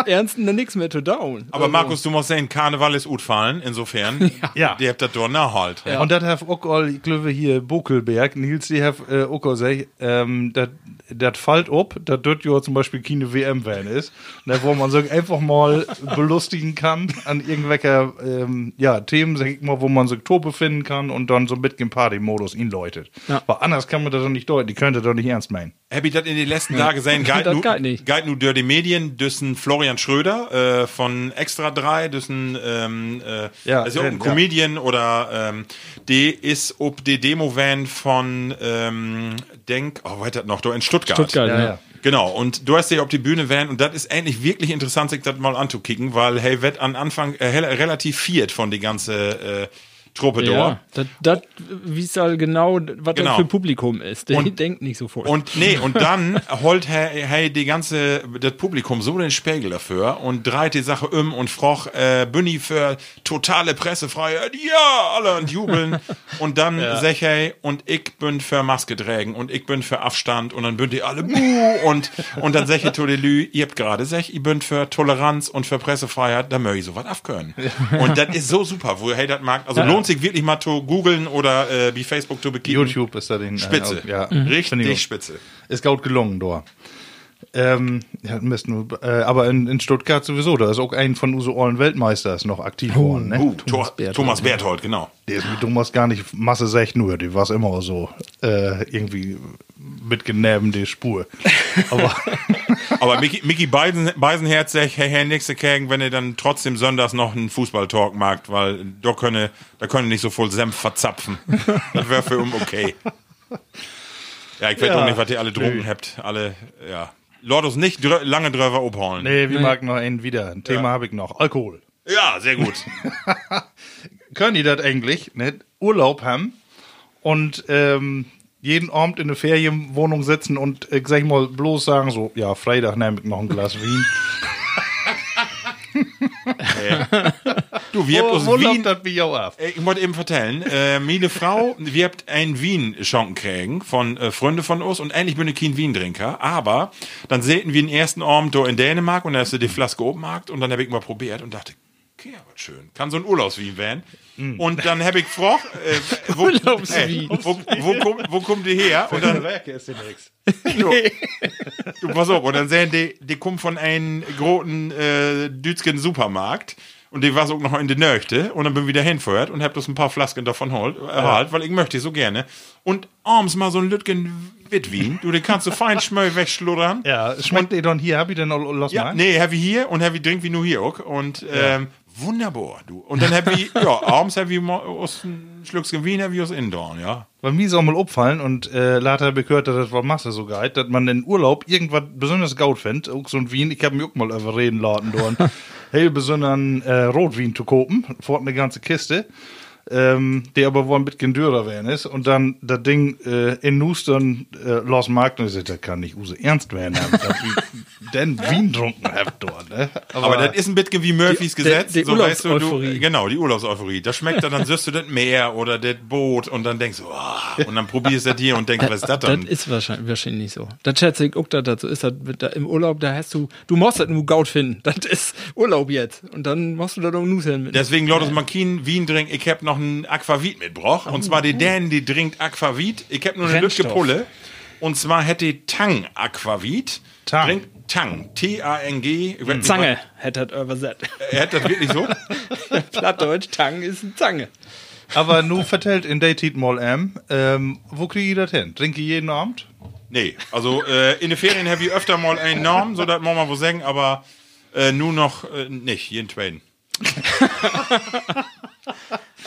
Ernsten dann nichts mehr zu down. Aber Markus, du musst sehen, Karneval ist gut fallen, insofern. (laughs) Ja. Die habt das doch nachhalt. Ja. Und das hat auch all, ich glaube, hier Bokelberg, Nils, die hat äh, auch gesagt, ähm, das das fällt ab, dass dort ja zum Beispiel keine WM werden ist, ne, wo man so einfach mal belustigen kann an irgendwelche ähm, ja, Themen, sag ich mal, wo man sich Tor befinden kann und dann so mit dem Party-Modus ihn läutet. Ja. Aber anders kann man das doch nicht deuten, die könnte doch nicht ernst meinen. Hab ich das in den letzten Tagen gesehen? (laughs) Galt Das nu, galt nu die Medien, düssen Florian Schröder äh, von Extra 3, düssen, ähm, äh, Ja, also ein ja. Comedian oder ähm, die ist ob die Demo-Van von ähm, Denk, oh, weiter noch, da in Stuttgart. Stuttgart, Ja, ja. ja. Genau, und du hast dich auf die Bühne van und das ist eigentlich wirklich interessant, sich das mal anzukicken, weil hey, wird an Anfang äh, relativ viert von die ganze äh, Truppe Ja, da. das, das wie es halt genau, was Genau. das für Publikum ist. Der Und- denkt nicht sofort. Und nee, (laughs) und dann holt hey, hey die ganze das Publikum so den Spiegel dafür und dreht die Sache um und froch äh, Bünni für totale Pressefreiheit. Ja, alle und jubeln (laughs) und dann sag hey und ich bin für Maske tragen und ich bin für Abstand und dann bin die alle buh und und dann sag ich to die Lü, ihr habt gerade sag ich bin für Toleranz und für Pressefreiheit, da möchte ich sowas aufkönnen. Und das ist so super, wo hey das mag, also lohnt sich wirklich mal zu googeln oder äh, wie Facebook zu bekicken. YouTube ist da den. Spitze. Äh, ja, Richtig ich auch. spitze. Ist gut gelungen, da. Ähm, ja, nur, äh, aber in, in Stuttgart sowieso, da ist auch ein von unseren allen Weltmeisters noch aktiv geworden, ne? Uh, Thomas, Berthold. Thomas Berthold, genau. Der ist mit Thomas gar nicht Masse sech nur, die war immer so äh, irgendwie mitgenäben die Spur. (laughs) Aber Aber Mickey, Beisen, Beisenherz sagt, hey, hey, nächste Kegen, wenn ihr dann trotzdem sonntags noch einen Fußballtalk macht, weil da könne, da könne nicht so voll Senf verzapfen. das wäre für um okay. Ja, ich weiß Ja. doch nicht, was ihr alle drunken habt. Alle, ja. Lordos nicht drö lange drüber abholen. nee, wir mag noch einen wieder. Ein Thema habe ich noch. Alkohol. Ja, sehr gut. (laughs) Können die das eigentlich, ne? Urlaub haben und ähm, jeden Abend in eine Ferienwohnung sitzen und, äh, sag ich mal, bloß sagen so, ja, Freitag nehme ich noch ein Glas Wien. (laughs) Du, wir habt aus wo Wien, das wie auch ab? Äh, Ich wollte eben vertellen, äh, meine Frau, wir habt ein Wien schanken kriegen von äh, Freunde von uns und eigentlich bin ich kein Wien-Trinker, aber dann sehten wir den ersten Abend in Dänemark und da hast du die Flaske oben markt und dann habe ich mal probiert und dachte, okay, was schön, kann so ein Urlaubswien werden. Und dann habe ich gefragt, äh, wo, (laughs) äh, wo, wo, kommt, wo kommt die her? Und dann, ist nix. (laughs) du, du, pass auf, und dann sehen die, die kommt von einem großen äh, dütschen Supermarkt und die war so noch in der Nöchte und dann bin ich wieder hinfeuert und hab das ein paar Flasken davon holt, erhalt, weil ich möchte so gerne. Und abends mal so ein Lütgen Witwin, du, den kannst du fein schmöll wegschluddern. Ja, schmeckt ihr dann hier? Hab ich denn noch los Ja, mal? nee, Heavy hier und Heavy Drink wie nur hier auch. Und ähm, wunderbar, du. Und dann Heavy, (laughs) ja, abends Heavy mal aus ein Schlückchen Wien, Heavy aus Indorn, ja. Bei mir ist auch mal aufgefallen und äh, later habe ich gehört, dass das war Masse so geil, dass man in Urlaub irgendwas besonders gut findet. Auch so ein Wien, ich habe mich auch mal überreden lassen, dort (laughs) hey, besonderen äh, Rotwein zu kopen, vor eine ganze Kiste. Ähm, der aber wohl ein bisschen dürrer werden ist und dann das Ding äh, in Nustern äh, los Markt und ich sag, das kann nicht use ernst werden, dass ich den Wien trunken habt dort. Ne? Aber das ist ein bisschen wie Murphys Die- Gesetz. die- die so weißt du, du, Urlaubseuphorie. genau, die Urlaubseuphorie. Da schmeckt er, dann (laughs) siehst du das Meer oder das Boot und dann denkst du, oh, und dann probierst du das hier und denkst, was ist das Das dann? ist wahrscheinlich, wahrscheinlich nicht so. Das schätze ich auch, dass das so ist. Das, da Im Urlaub, da hast du, du musst das nur Gaut finden. Das ist Urlaub jetzt. Und dann musst du da doch Nuss hin mit. Deswegen Lotus Makin Wien trinkt, ich hab noch ein Aquavit mitgebracht. Und zwar die Dan, die trinkt Aquavit. Ich hab nur eine Brennstoff. Pulle. Und zwar hätte Tang Aquavit. Tang. Trinkt Tang. T-A-N-G. Nicht, Zange, hätte das übersetzt. Er hat das wirklich so? (laughs) Plattdeutsch, Tang ist eine Zange. Aber nur vertellt in Daytit mal M, ähm, wo kriege ich das hin? Trinke ich jeden Abend? Nee, also äh, in den Ferien habe ich öfter mal einen Namen, so dass man mal wo sagen, aber äh, nur noch äh, nicht, jeden zweiten. (laughs)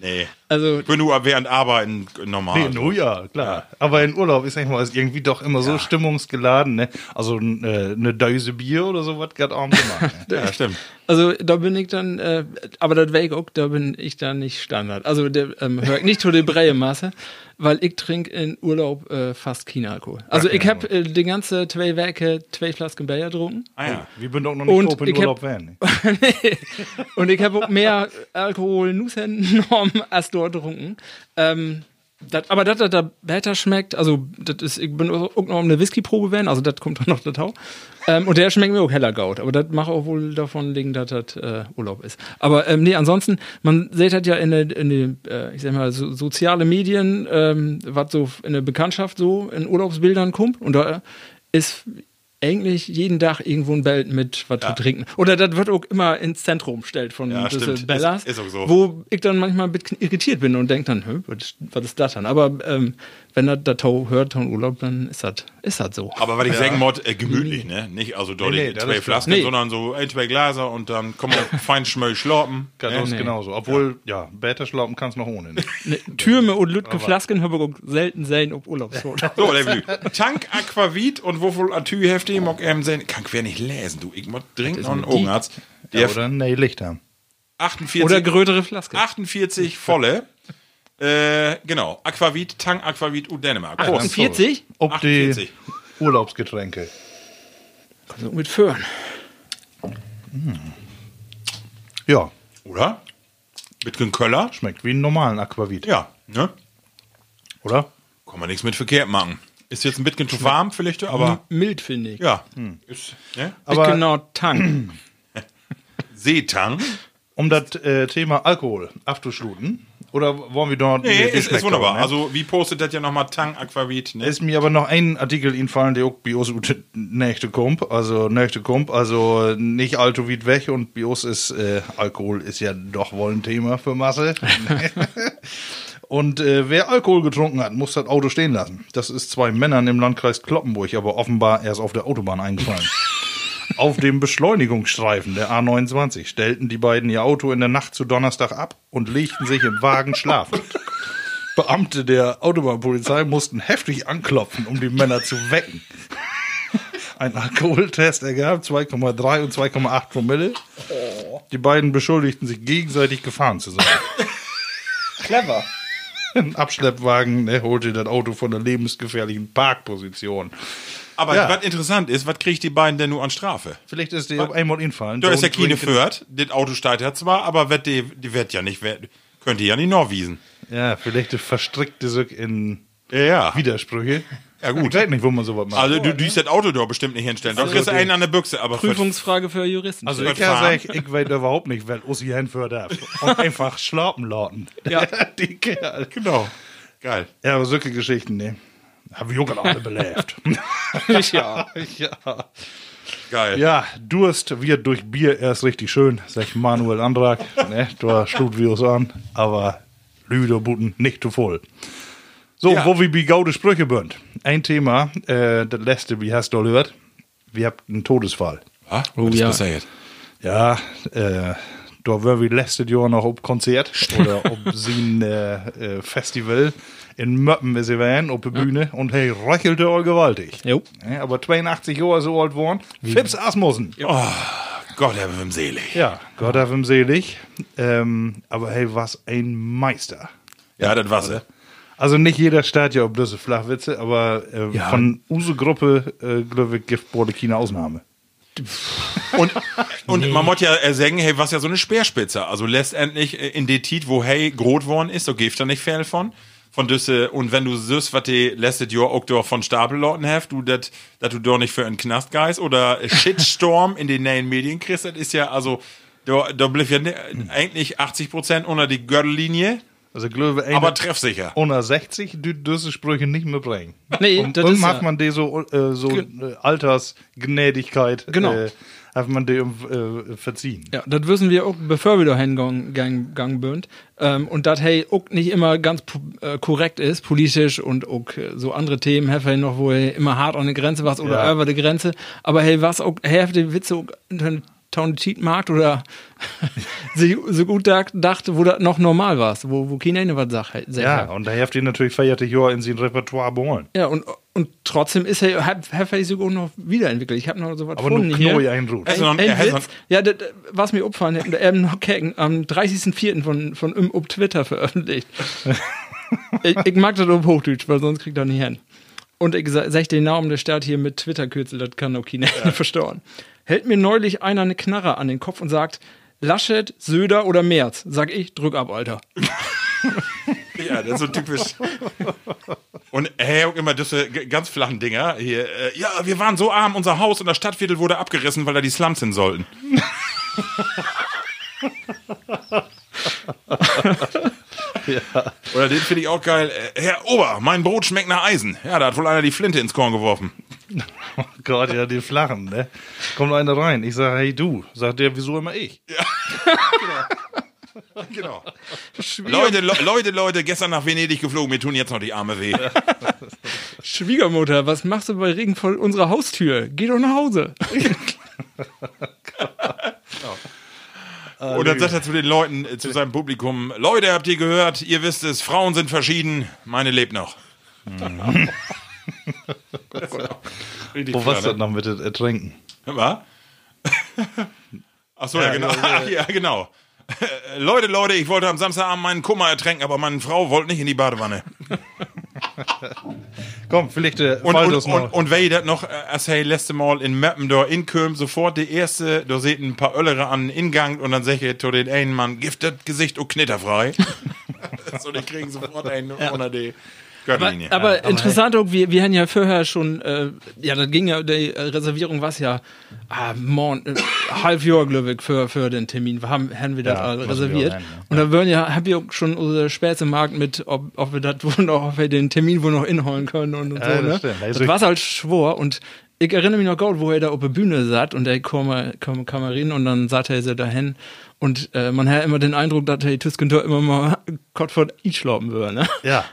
nee. Also, Wenn du während Arbeiten normal. Nee, no, ja, klar. Aber in Urlaub ist manchmal ist irgendwie doch immer so stimmungsgeladen, ne? Also äh, eine Döse Bier oder sowas geht abends immer. Ne? (laughs) ja, stimmt. also da bin ich dann, äh, aber das wäre ich auch, da bin ich dann nicht Standard. Also der ähm, hör ich nicht zu der Breie-Masse, weil ich trinke in Urlaub äh, fast keinen Alkohol. Also ich habe äh, die ganze zwei Werke, zwei Flasken Bier getrunken. Ah ja. Wir sind doch noch nicht Und open in ich hab- Urlaub werden. Ne? (laughs) Und ich habe auch mehr Alkohol Nusshänden (laughs) als dort getrunken. Ähm, dat, aber dass das da besser schmeckt, also das ist, ich bin auch noch um eine Whisky-Probe werden, also das kommt dann noch dazu. Ähm, und der schmeckt mir auch heller gaut, aber das macht auch wohl davon liegen, dass das äh, Urlaub ist. Aber ähm, nee, ansonsten, man sieht halt ja in der, in der äh, ich sag mal, so, soziale Medien, ähm, was so in der Bekanntschaft so in Urlaubsbildern kommt und da ist eigentlich jeden Tag irgendwo ein Belt mit was zu trinken. Oder das wird auch immer ins Zentrum gestellt von Ja. Bellas. Ist- ist auch so. wo ich dann manchmal ein bisschen irritiert bin und denke dann, was ist das dann? Aber ähm, wenn das der Tau hört von Urlaub, dann ist das ist das so. Aber was ich sagen wollte, äh, gemütlich, ne? Nicht also dort Nee, nee, das zwei. Flasken, Nee. sondern so ein, zwei Gläser und dann kommen wir (laughs) fein schmöll schlorpen. Genau, ist nee. genauso. Obwohl, ja, Bäter schlaupen kannst noch ohne. Ne? Ne, Türme und Lütke Flasken habe ich auch selten sehen auf Urlaubsfoto. (laughs) So, der Blü. Tank Aquavit und wovon Atü heftig mag ähm sein. Kann quer nicht lesen, du. Ich muss dringend noch einen mit die? Augenarzt. Ja, Der oder nee, Licht haben. 48, Oder größere Flaske. 48 volle. (laughs) Äh, genau. Aquavit, Tank Aquavit und Dänemark. Prost. 48? Ob die 48. Urlaubsgetränke. Kannst du auch mit führen. Ja, Oder? Mit Köller? schmeckt wie einen normalen Aquavit. Ja, ne? Oder? Kann man nichts mit verkehrt machen. Ist jetzt ein bisschen zu warm vielleicht, aber Mild, finde ich. ja. Ist, ne? Aber- genau Tank. (laughs) Seetang. Um das äh, Thema Alkohol abzuschluten. Oder wollen wir dort. Nee, ist, ist wunderbar. ne? Also, wie postet das ja nochmal Tang Aquavit? Ne? ist mir aber noch ein Artikel infallen, der auch ut- nächste kommt. Also, nächste kommt. Also, nicht allzu weit weg. Und bei uns ist äh, Alkohol ist ja doch wohl ein Thema für Masse. (laughs) und äh, wer Alkohol getrunken hat, muss das Auto stehen lassen. Das ist zwei Männern im Landkreis Kloppenburg, aber offenbar erst auf der Autobahn eingefallen. (laughs) Auf dem Beschleunigungsstreifen der A29 stellten die beiden ihr Auto in der Nacht zu Donnerstag ab und legten sich im Wagen schlafend. Beamte der Autobahnpolizei mussten heftig anklopfen, um die Männer zu wecken. Ein Alkoholtest ergab 2,3 und 2,8 Promille. Die beiden beschuldigten sich gegenseitig gefahren zu sein. Clever. Ein Abschleppwagen der holte das Auto von der lebensgefährlichen Parkposition. Aber Ja. was interessant ist, was kriegt die beiden denn nur an Strafe? Vielleicht ist auf einmal infallen. Da ist ja keine Fürth, das Auto steigt ja zwar, aber wird die, die wird ja nicht, wird, könnte ja nicht Norwiesen. Ja, vielleicht verstrickte sich in Ja, ja. Widersprüche. Ja, gut. Ich weiß nicht, wo man sowas macht. Also, du düst das Auto doch bestimmt nicht hinstellen. Da kriegst du einen an der Büchse, aber Prüfungsfrage für Juristen. Also ich kann sagen, ich weiß überhaupt nicht, wer Ussi hinführt darf. Und (laughs) einfach schlafen lauten. Ja. (laughs) Die Kerl. Genau. Geil. Ja, aber solche Geschichten, ne? Haben wir auch alle belebt. (laughs) ja. ja. Geil. Ja, Durst wird durch Bier erst richtig schön, sagt Manuel Andrag. (laughs) Ne? Da schlut wir uns an, aber Lüderbuten nicht zu voll. So, Ja. wo wir wie gaude Sprüche bünd. Ein Thema, äh, das letzte, wie hast du gehört? Wir habt einen Todesfall. Ah, Oh, was ist ja. passiert? Ja, äh, da waren wir letztes Jahr noch auf Konzert oder (laughs) auf sein äh, äh, Festival in Möppen ist er waren, auf der Bühne und hey, röchelte all gewaltig. Jo. Ja, aber 82 Jahre so alt geworden. Fips Asmussen. Gott, er wird ihm selig. Ja, Gott hab ihm selig. Ähm, aber hey, was ein Meister. Ja, das war's. ja. Also nicht jeder startet ja auf diese Flachwitze, aber äh, Ja. von Use Gruppe, äh, glaube ich, gibt Borde keine Ausnahme. Und, und man muss ja äh, sagen, hey, was ja so eine Speerspitze. Also letztendlich äh, in die Tit, wo hey groß worden ist, so gibt da nicht viel von. Von düsse, und wenn du süß, was die letztes Jahr auch doch von Stapelleuten hast, du dat, dat du doch nicht für einen Knast geist oder (laughs) Shitstorm in den neuen Medien kriegst, das ist ja, also, da, da blieb ja ne, eigentlich 80 Prozent unter die Gürtellinie, Also glaube ich, aber treffsicher. unter 60 die diese Sprüche nicht mehr bringen. Nee, und das und ist macht ja- man die so, äh, so äh, Altersgnädigkeit, Genau. äh, hat man die äh, verziehen. Ja, das wissen wir auch, bevor wir da hingegangen gang bünd. Ähm, und das hey auch nicht immer ganz äh, korrekt ist, politisch und auch äh, so andere Themen, hey, noch, wo hey immer hart an der Grenze was oder Ja. über die Grenze. Aber hey, was auch, hey, die Witze auch Taunitietmarkt oder (laughs) sich so gut da, dachte, wo das noch normal war, wo, wo keiner was sagt. Ja, und da habt ihr natürlich feierte Jahr in sein Repertoire beholen. Ja, und, und trotzdem ist er, hat, hat er sogar noch wiederentwickelt. Ich habe noch so was Aber nur gefunden hier. Knoi einruht. Also noch- Ein, er ein hat Witz, ja, das, was mir aufgefallen hat, er hat noch kecken, am 30.04. von, von ihm auf Twitter veröffentlicht. (laughs) ich, ich mag das auf Hochdeutsch, weil sonst kriegt er nicht hin. Und ich sa- sag den Namen der Stadt hier mit Twitter-Kürzel, das kann auch keiner (laughs) verstauen. Hält mir neulich einer eine Knarre an den Kopf und sagt, Laschet, Söder oder Merz? Sag ich, drück ab, Alter. (laughs) Ja, das ist so typisch. Und hat auch immer diese ganz flachen Dinger hier. Äh, ja, wir waren so arm, unser Haus und das Stadtviertel wurde abgerissen, weil da die Slums hin sollten. (laughs) Oder den finde ich auch geil. Äh, Herr Ober, mein Brot schmeckt nach Eisen. Ja, da hat wohl einer die Flinte ins Korn geworfen. (laughs) Gott, ja, die Flachen, ne? Kommt einer rein. Ich sage, hey du. Sagt der, wieso immer ich? (laughs) Genau. Leute, Le Leute, Leute, gestern nach Venedig geflogen, mir tun jetzt noch die Arme weh. (laughs) Schwiegermutter, was machst du bei Regen vor unserer Haustür? Geh doch nach Hause. (laughs) Und dann sagt er zu den Leuten, äh, zu seinem Publikum, Leute, habt ihr gehört, ihr wisst es, Frauen sind verschieden, meine lebt noch. Richtig Wo was klar, das noch mit dem Ertränken? Was? (laughs) Ach so, ja, genau. Ach, ja, genau. Leute, Leute, ich wollte am Samstagabend meinen Kummer ertränken, aber meine Frau wollte nicht in die Badewanne. (laughs) Komm, vielleicht der Und, und, das und, noch. und wer das noch, äh, als hey, letzte Mal in Meppen da in Köln, sofort die erste, da seht ein paar Öllere an den Ingang und dann sag ich zu den einen Mann, giftet Gesicht und knitterfrei. (laughs) so, die kriegen sofort einen unter die Aber, Gürtellinie. aber interessant auch, wir, wir haben ja vorher schon, äh, ja, das ging ja, die Reservierung war ja ah, morgen, äh, halb Jahr, glaube ich, für, für den Termin. Wir haben, haben wir das Ja, reserviert. wir auch nennen, Und da würden ja, haben wir auch schon unser Spätzemarkt mit, ob, ob wir das wohl noch, ob wir den Termin wohl noch inholen können und, und Ja, so, das ne? stimmt. Also das war halt schwor und ich erinnere mich noch gut, wo er da auf der Bühne satt und der kam, kam, kam rein und dann satt er so dahin und äh, man hat immer den Eindruck, dass der Tüsken immer mal Gott von ich schlafen würde, ne? Ja,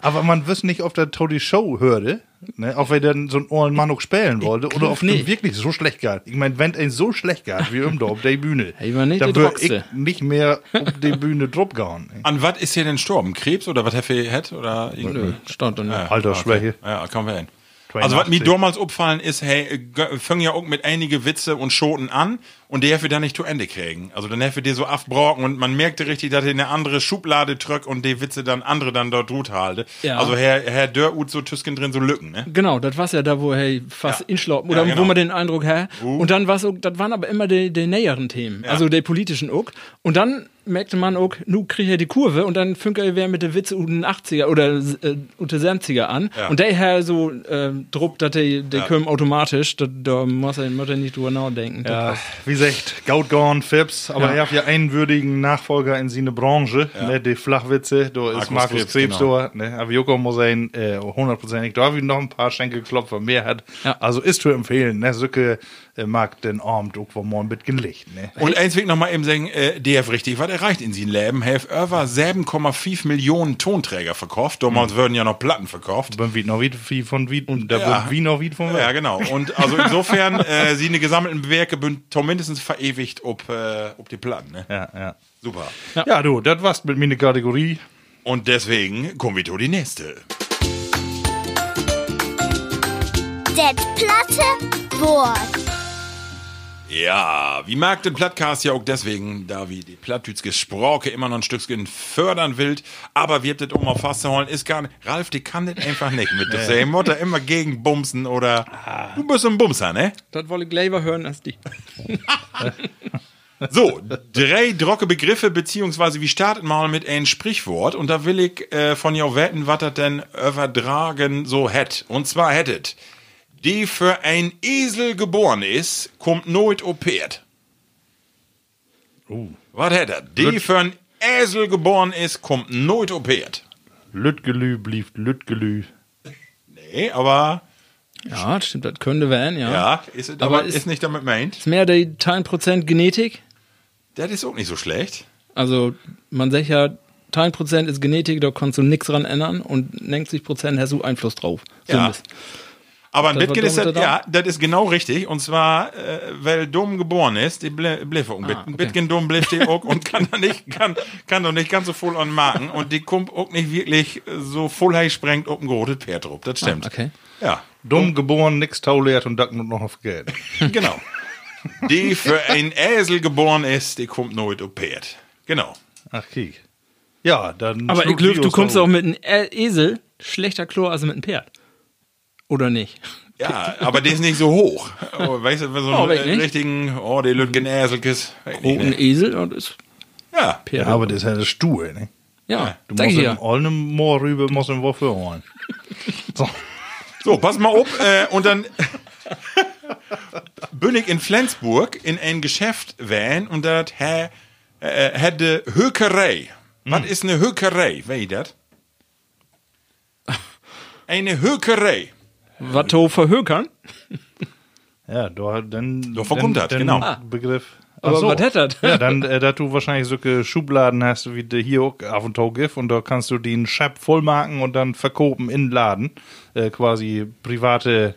aber man wüsste nicht, ob der Todi Show hörte, ne, ob er dann so einen ollen Mann noch spielen wollte oder ob nicht. es wirklich so schlecht geht. Ich meine, wenn er so schlecht geht wie da auf der Bühne, nicht dann würde ich nicht mehr auf die Bühne drauf gehen. An was ist hier denn gestorben? Krebs oder was hat er hat? Oder Nö, irgendwie? stand da nicht. Ja, Altersschwäche. okay. Ja, kommen wir hin. Also was mir 82. damals aufgefallen ist, hey, g- fangen ja auch mit einige Witze und Schoten an und der für dann nicht zu Ende kriegen. Also dann für die so abbrocken und man merkte richtig, dass er eine andere Schublade drückt und die Witze dann andere dann dort gut halte. Ja. Also Herr, Herr Dörrut so Tüsken drin so Lücken, ne? Genau, das war ja da, wo er fast Ja. inschlaufen oder Ja, genau. wo man den Eindruck hat. Und dann war so, das waren aber immer die, die näheren Themen, also die politischen auch. Und dann merkte man auch, nu kriegt er die Kurve und dann fängt er wer mit der Witze unten 80er oder äh, unter 70er an. Ja. Und der Herr so äh, drupp, dass der, der Ja. kommen automatisch, da, da muss er, muss er nicht drüber nachdenken. Ja, wie gesagt, Gaut gone, Fips, aber Ja. er hat ja einen würdigen Nachfolger in seine Branche, ne, die Flachwitze, da ist Markus Markus Krebs, genau. da, ne, aber Joko muss sein, äh, hundertprozentig, da habe ich noch ein paar Schenkelklopfer mehr hat, also ist zu empfehlen, ne, Sücke äh, mag den auch wo morgen mit Licht, ne. Und eins will ich noch mal eben sagen, äh, hat richtig was erreicht in seinem Leben. Hat über 7,5 Millionen Tonträger verkauft. Damals würden ja noch Platten verkauft. Beim Wied noch wie von Wied und da Ja. wird wie noch Wied von Ja, genau. Und also insofern, äh, sie eine gesammelten Werke bünd zumindest verewigt ob, äh, ob die Platten. Ne? ja, ja. Super. Ja. du, das war's mit meiner Kategorie. Und deswegen kommen wir zu die nächste. Det platte Wort. Ja, wie mag den Plattcast ja auch deswegen, da wie die Plattdütske Sprache immer noch ein Stückchen fördern will, aber wir das um auf festzuholen, ist gar nicht, Ralf, die kann das einfach nicht mit der nee. Mutter immer gegen Bumsen oder, du bist ein Bumser, ne? Das wollte ich lieber hören als die. So, drei drocke Begriffe, beziehungsweise wie startet mal mit ein Sprichwort und da will ich äh, von jou wetten, was das denn übertragen so hätt. Und zwar hättet, die für ein Esel geboren ist, kommt nooit opert. Uh. Was hättet? Die für ein Esel geboren ist, kommt nooit opert. Lütgelü blieb Lütgelü. Nee, aber, Ja, das stimmt, das könnte werden, ja. ja, ist, es Aber aber ist- ist nicht damit meint. Ist mehr die 10% Genetik. Das ist auch nicht so schlecht. Also, man sagt ja, 10% ist Genetik, da kannst du nichts dran ändern und 90% hast du Einfluss drauf. So Ja. Aber ein war ist das, ja, das ist genau richtig. Und zwar, äh, weil dumm geboren ist, die bliff auch. Ah, Ein okay. Bitgen dumm bliff die auch und kann da nicht, kann, kann doch nicht ganz so voll an Marken. Und die kommt auch nicht wirklich so voll sprengt auf ein großes Pferd drauf. Das stimmt. Ah, okay. Ja, Dumm geboren, nix taulehrt und dacken und noch auf Geld. (laughs) genau. die für ein Esel geboren ist, die kommt nooit auf Pferd. Genau. Ach, kiek. Ja, dann. Aber ich glaube, du kommst auch mit einem E- Esel schlechter Chlor als mit einem Pferd. Oder nicht? Ja, aber der ist nicht so hoch. Oh, weißt du, so (laughs) Oh, einen äh, nicht. richtigen, oh, der Lütgen Eselkes. Oh, ein Esel und ist Ja. Ja, aber das ist ja das Stuhl, ne? ja, Du musst ja. Ollen Moor rüber, musst du wofür holen. (laughs) So. So, pass mal auf. Äh, und dann (laughs) bin ich in Flensburg in ein Geschäft van und das hä- äh, hätte Hökerei. Was ist eine Hökerei? Weißt du das? Eine Hökerei. Was to verhökern? Ja, da, dann. Das? dann Genau. Ah. Begriff. Aber so. was hätt das? Ja, dann, äh, dass du wahrscheinlich solche Schubladen hast, wie du hier auch auf und zu gibst und da kannst du den Schab vollmarken und dann verkopen in den Laden. Äh, quasi private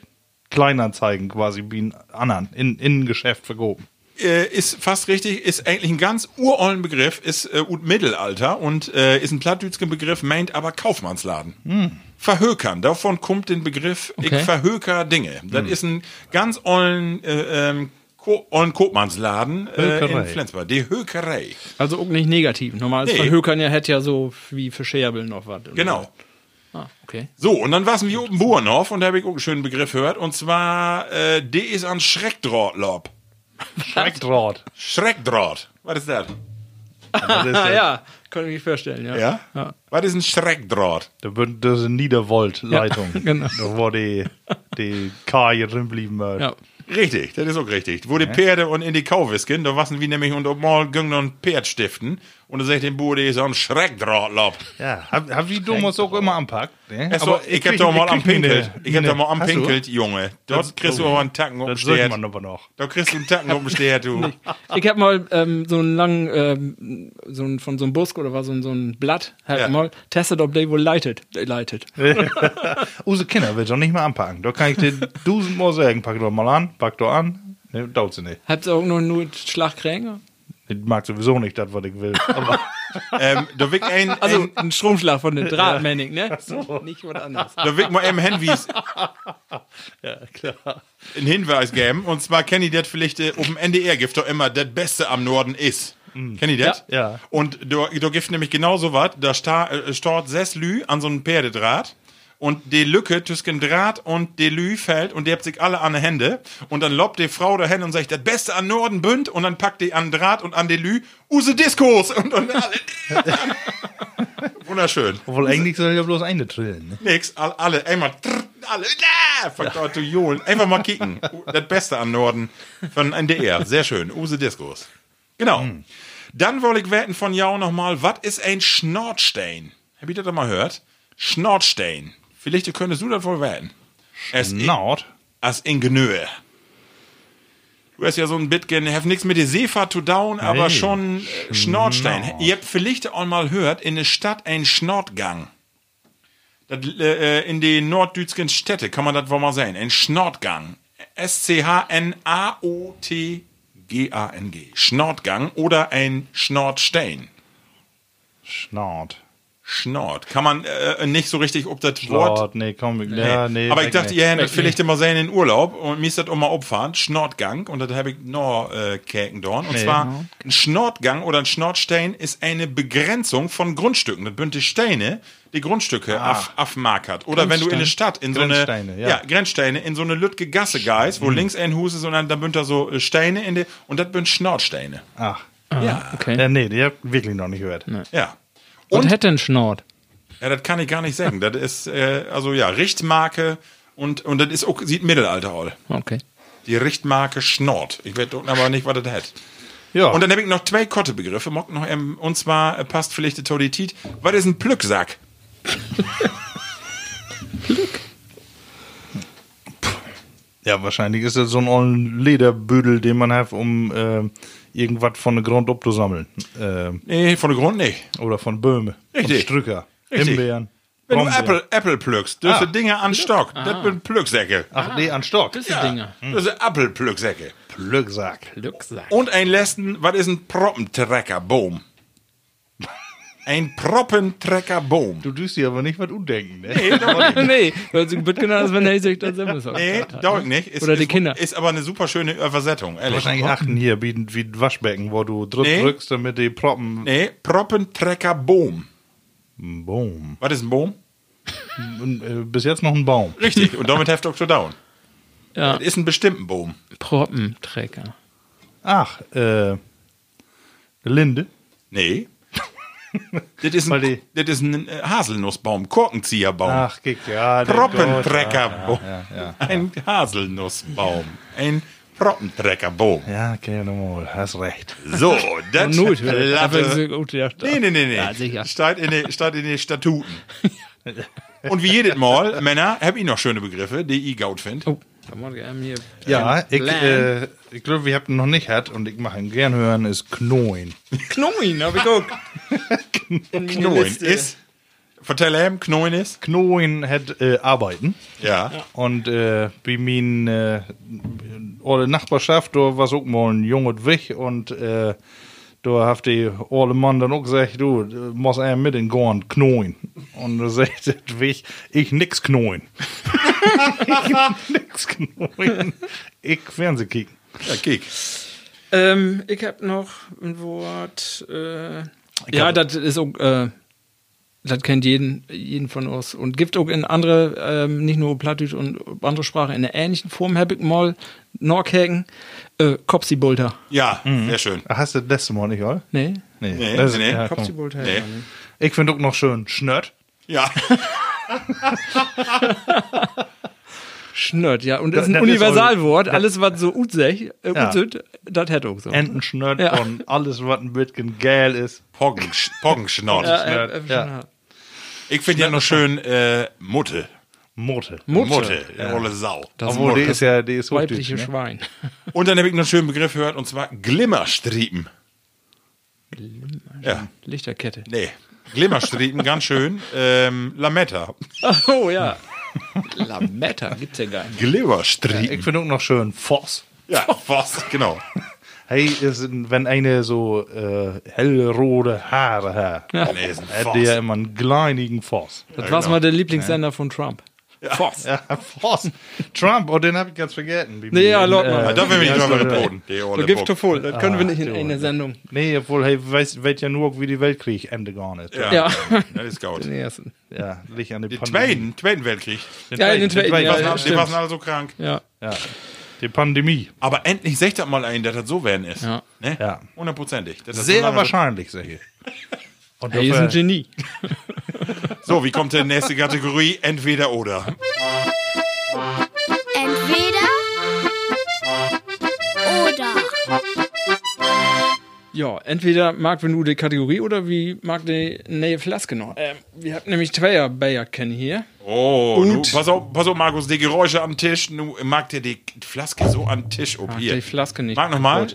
Kleinanzeigen quasi wie ein anderen in, in ein Geschäft verkopen. Äh, ist fast richtig, ist eigentlich ein ganz urollen Begriff, ist äh, Mittelalter und äh, ist ein plattdütschen Begriff, meint aber Kaufmannsladen. Verhökern, davon kommt den Begriff, Okay. ich verhöker Dinge. Das ist ein ganz ollen, äh, ähm, Ko ollen Kopmannsladen äh, in Flensburg. Die Hökerei. Also auch nicht negativ. Normal ist Nee. verhökern ja hätte ja so wie für Scherbel noch was. Genau. Ah, okay. So, und dann war's wir oben Burenhof und da habe ich auch einen schönen Begriff gehört. Und zwar, äh, die ist an Schreckdrahtlob. Schreckdraht. Schreckdraht. Was ist das? (laughs) Das ist, Ah ja, kann ich mir vorstellen, ja. Ja? Ja. Was ist ein Schreckdraht? Da wird- Das ist eine Niedervolt-Leitung. Ja, (laughs) genau. Da wo die, die K hier drin blieben. wird. Ja. Richtig, das ist auch richtig. Wo die Pferde und in die Kauwisken, da wassen wir nämlich und mal noch ein Pferd stiften. Und da sagt dem Bube, die ist so ein Schreckdrahtlob. Ja, hab, hab ich damals auch immer anpackt. Ne? Also, ich, hab mal ich am krieg Pinkelt. meine- Ich hab meine- mal am Hast du? Pinkelt, Junge. Dort kriegst du aber einen Tacken um Das man aber noch. Da kriegst du einen Tacken um Stert, du. (laughs) Ich hab mal ähm, so einen langen, ähm, so ein, von so einem Busk oder war so ein, so ein Blatt, halt Ja. mal testet, ob der wohl leitet. Der leitet. (laughs) Unsere Kinder will doch nicht mehr anpacken. Da kann ich dir tausendmal sagen, pack doch mal an, pack doch an. Ne, dauert sie nicht. Habt ihr auch nur, nur Schlagkrägen? Ich mag sowieso nicht das, was ich will. (laughs) Aber ähm, da wick ein, Also ein ein Stromschlag von den Drahtmänning, ne? Nicht was anderes. da wick mal eben Hinweis, ja, klar. einen Hinweis geben. Und zwar kenn ich das vielleicht, äh, auf dem NDR gibt doch immer, das Beste am Norden ist. Kenn ich das? Ja, ja. Und da, da gibt nämlich genau so was. Da sta, äh, sechs Lü an so einem Pferdedraht. Und die Lücke zwischen Draht und die Lü fällt und die habt sich alle an die Hände. Und dann lobt die Frau dahin und sagt, das Beste an Norden bünd. Und dann packt die an Draht und an die Lü, use Diskos. Und, und alle. (laughs) (laughs) Wunderschön. Obwohl eigentlich soll ja bloß eine trillen. Ne? Nix, all, alle, einmal, trrr, alle, ja, ja. zu johlen. Einfach mal kicken. Das Beste an Norden von NDR. Sehr schön. Use Diskos. Genau. Dann wollte ich wetten von jou nochmal, was ist ein Schnortstein? Hab ich das mal gehört? Schnortstein. Vielleicht könntest du das wohl i- Nord. als Ingenieur. Du hast ja so ein bisschen, have nichts mit der Seefahrt zu down, aber Nee. schon äh, Schnortstein. Ihr habt vielleicht auch mal gehört, in der Stadt ein Schnortgang. Das, äh, in den norddütschen Städte kann man das wohl mal sehen. Ein Schnortgang. S-C-H-N-A-O-T-G-A-N-G. Schnortgang oder ein Schnortstein. Schnort. Schnort. Kann man äh, nicht so richtig, ob das Wort Schnort, nee, komm. Ja, nee. aber ich dachte, nicht. ihr hättet vielleicht immer sehen in Urlaub und mir ist das auch mal abfahren. Schnortgang und das habe ich noch äh, käken dorn. Und Nee. zwar ein Schnortgang oder ein Schnortstein ist eine Begrenzung von Grundstücken. Das sind die Steine, die Grundstücke auf, aufmarkert. Oder wenn du in eine Stadt in so eine Grenzsteine, ja. ja. Grenzsteine in so eine Lütge Gasse geist, wo links ein Hus ist und dann da bünd da so äh, Steine in der und das sind Schnortsteine. Ach. Ja. Okay. Ja, nee, die hab ich wirklich noch nicht gehört. Ja. Und hätte einen Schnort. Ja, das kann ich gar nicht sagen. Das ist, äh, also ja, Richtmarke und, und das ist auch, sieht Mittelalter aus. Okay. Die Richtmarke Schnort. Ich weiß aber nicht, was das hat. Ja. Und dann habe ich noch zwei Kottebegriffe, mock noch, ähm, und zwar äh, passt vielleicht der Toditit. Was ist ein Plücksack? Ja, wahrscheinlich ist das so ein Lederbüdel, den man hat, um äh, irgendwas von der Grund abzusammeln. Äh, Nee, von der Grund nicht. oder von Böhme. Richtig. Von Strücker. Richtig. Himbeeren. Wenn du Brombeer. Apple, Apple plückst, das sind Dinge an Stock. Das sind Plücksäcke. Ach, nee, an Stock. Das sind Dinger. Das sind Apfelplücksäcke. Plücksack. Glücksack. Und ein letzten, was ist ein Proppentreckerboom? Ein Proppentreckerboom. Du tust dir aber nicht was undenken, ne? nee, weil sie wird genannt, wenn er sich das selber sagt. Nee, dauert nicht. Ist, Oder die ist, Kinder. Ist aber eine super schöne Übersetzung, ehrlich. eigentlich achten hier, wie, wie ein Waschbecken, wo du drück, Nee. drückst, damit die Proppen. Nee, Proppentreckerboom. Boom. Was ist ein Boom? Äh, bis jetzt noch ein Baum. Richtig, und damit heft Dr. Down. Ja, Das ist ein bestimmten Boom. Proppenträger. Ach, äh. Linde. Nee. (laughs) das ist ein, die- das ist ein äh, Haselnussbaum, Korkenzieherbaum. Ach, kick, ja. der Proppentreckerboom. Ja, ja. Ein Haselnussbaum. Ein Proppentreckerboom. Ja, okay, nochmal, hast recht. So, (laughs) das Not, aber Latte. so gut, ja. Nee, nee, nee, nee. Ja, sicher. Steht in den steht in die Statuten. (laughs) Und wie jedes Mal, Männer, hab ich noch schöne Begriffe, die ich gut finde. Oh. Ja, ich, äh, ich glaube, wir habt ihn noch nicht hat und ich mache ihn gern hören, ist Knoin. Knoin, hab ich geguckt. Knoin ist. Vertell ihm, Knoin ist. Knoin hat äh, arbeiten Ja. und äh, bei min äh, alle Nachbarschaft, da war auch mal ein Junge weg und äh, da hat die alle Mann dann auch gesagt, du, du musst er mit in Gorn knoin. Und da sagt (laughs) der Weg, ich nix knoin. (laughs) ich nix knoin. Ich Fernseh kicken. Ja, kick. Ähm, ich hab noch ein Wort. Äh, ja, das ist auch. Äh, das kennt jeden, jeden von uns. Und gibt auch in andere, ähm, nicht nur Plattdeutsch und andere Sprachen, in einer ähnlichen Form, hab ich mal Norkhagen, äh, Kopsibulter. Ja, sehr schön. Ach, Hast du das letzte Mal nicht, oder? Nee, Nee, Nee, das, nee, nee. Ja. Kopsibulter. Nee. ja, nee. Ich finde auch noch schön Schnört. Ja. (laughs) (laughs) Schnört, ja. Und das ist ein Das ist Universalwort. Alles, was so utsech, äh, Ja. utsüt, das hätte auch so. Entenschnört Ja. und alles, was ein bisschen geil ist. Poggen, (laughs) Poggenschnott. ja, Schnört, äh, äh, ja. Ich finde ja noch schön äh, Mutte. Motte. Mutte. Mutte. Ja. Rolle Sau. Das Obwohl, die Wort, ist ja, die ist weibliche ne? Schwein. (laughs) Und dann habe ich noch einen schönen Begriff gehört, und zwar Glimmerstriepen. Ja, Lichterkette. nee. Glimmerstriepen, ganz schön. (laughs) Ähm, Lametta. Oh ja. (laughs) Lametta gibt's ja gar nicht. Glimmerstriepen. Ich finde auch noch schön Voss. Ja, (laughs) was, genau. Hey, ist, wenn eine so äh, hellrote Haare hat, ein hat Voss. der immer einen kleinigen Voss. Das war mal der Lieblingssender von Trump. Voss. Ja, Voss. Trump, oh, den habe ich ganz vergessen. Nee, ja, Lord, Ah, Mann. Da will ich Ja, drüber. Die So Gift to full. Das können wir nicht in du. einer Sendung. Nee, obwohl, hey, weiß, weiß ja nur, wie die Weltkrieg Ende gegangen ist. Ja, Ja. das ist gut. Den ersten. Ja, liegt an die Den Pandemie. Zweiten, Zweiten Weltkrieg. Ja, in den zweiten, ja, Die ja, waren- die stimmt. waren alle so krank. Ja. Ja, die Pandemie. Aber endlich sagt das mal ein, dass das so werden ist. Ja. Ne? Ja. Hundertprozentig. Sehr wahrscheinlich, sage ich. (laughs) Und Er ist ein Genie. (laughs) So, wie kommt die nächste Kategorie? Entweder oder. Entweder oder. Ja, entweder mag wir nur die Kategorie oder wie mag die neue Flaske noch. Ähm, wir haben nämlich zwei Bayer kennen hier. Oh, Und- nu, pass auf, pass auf, Markus, die Geräusche am Tisch. Nu mag dir die Flaske so am Tisch ob Mag hier. die Flaske nicht. Mag nochmal.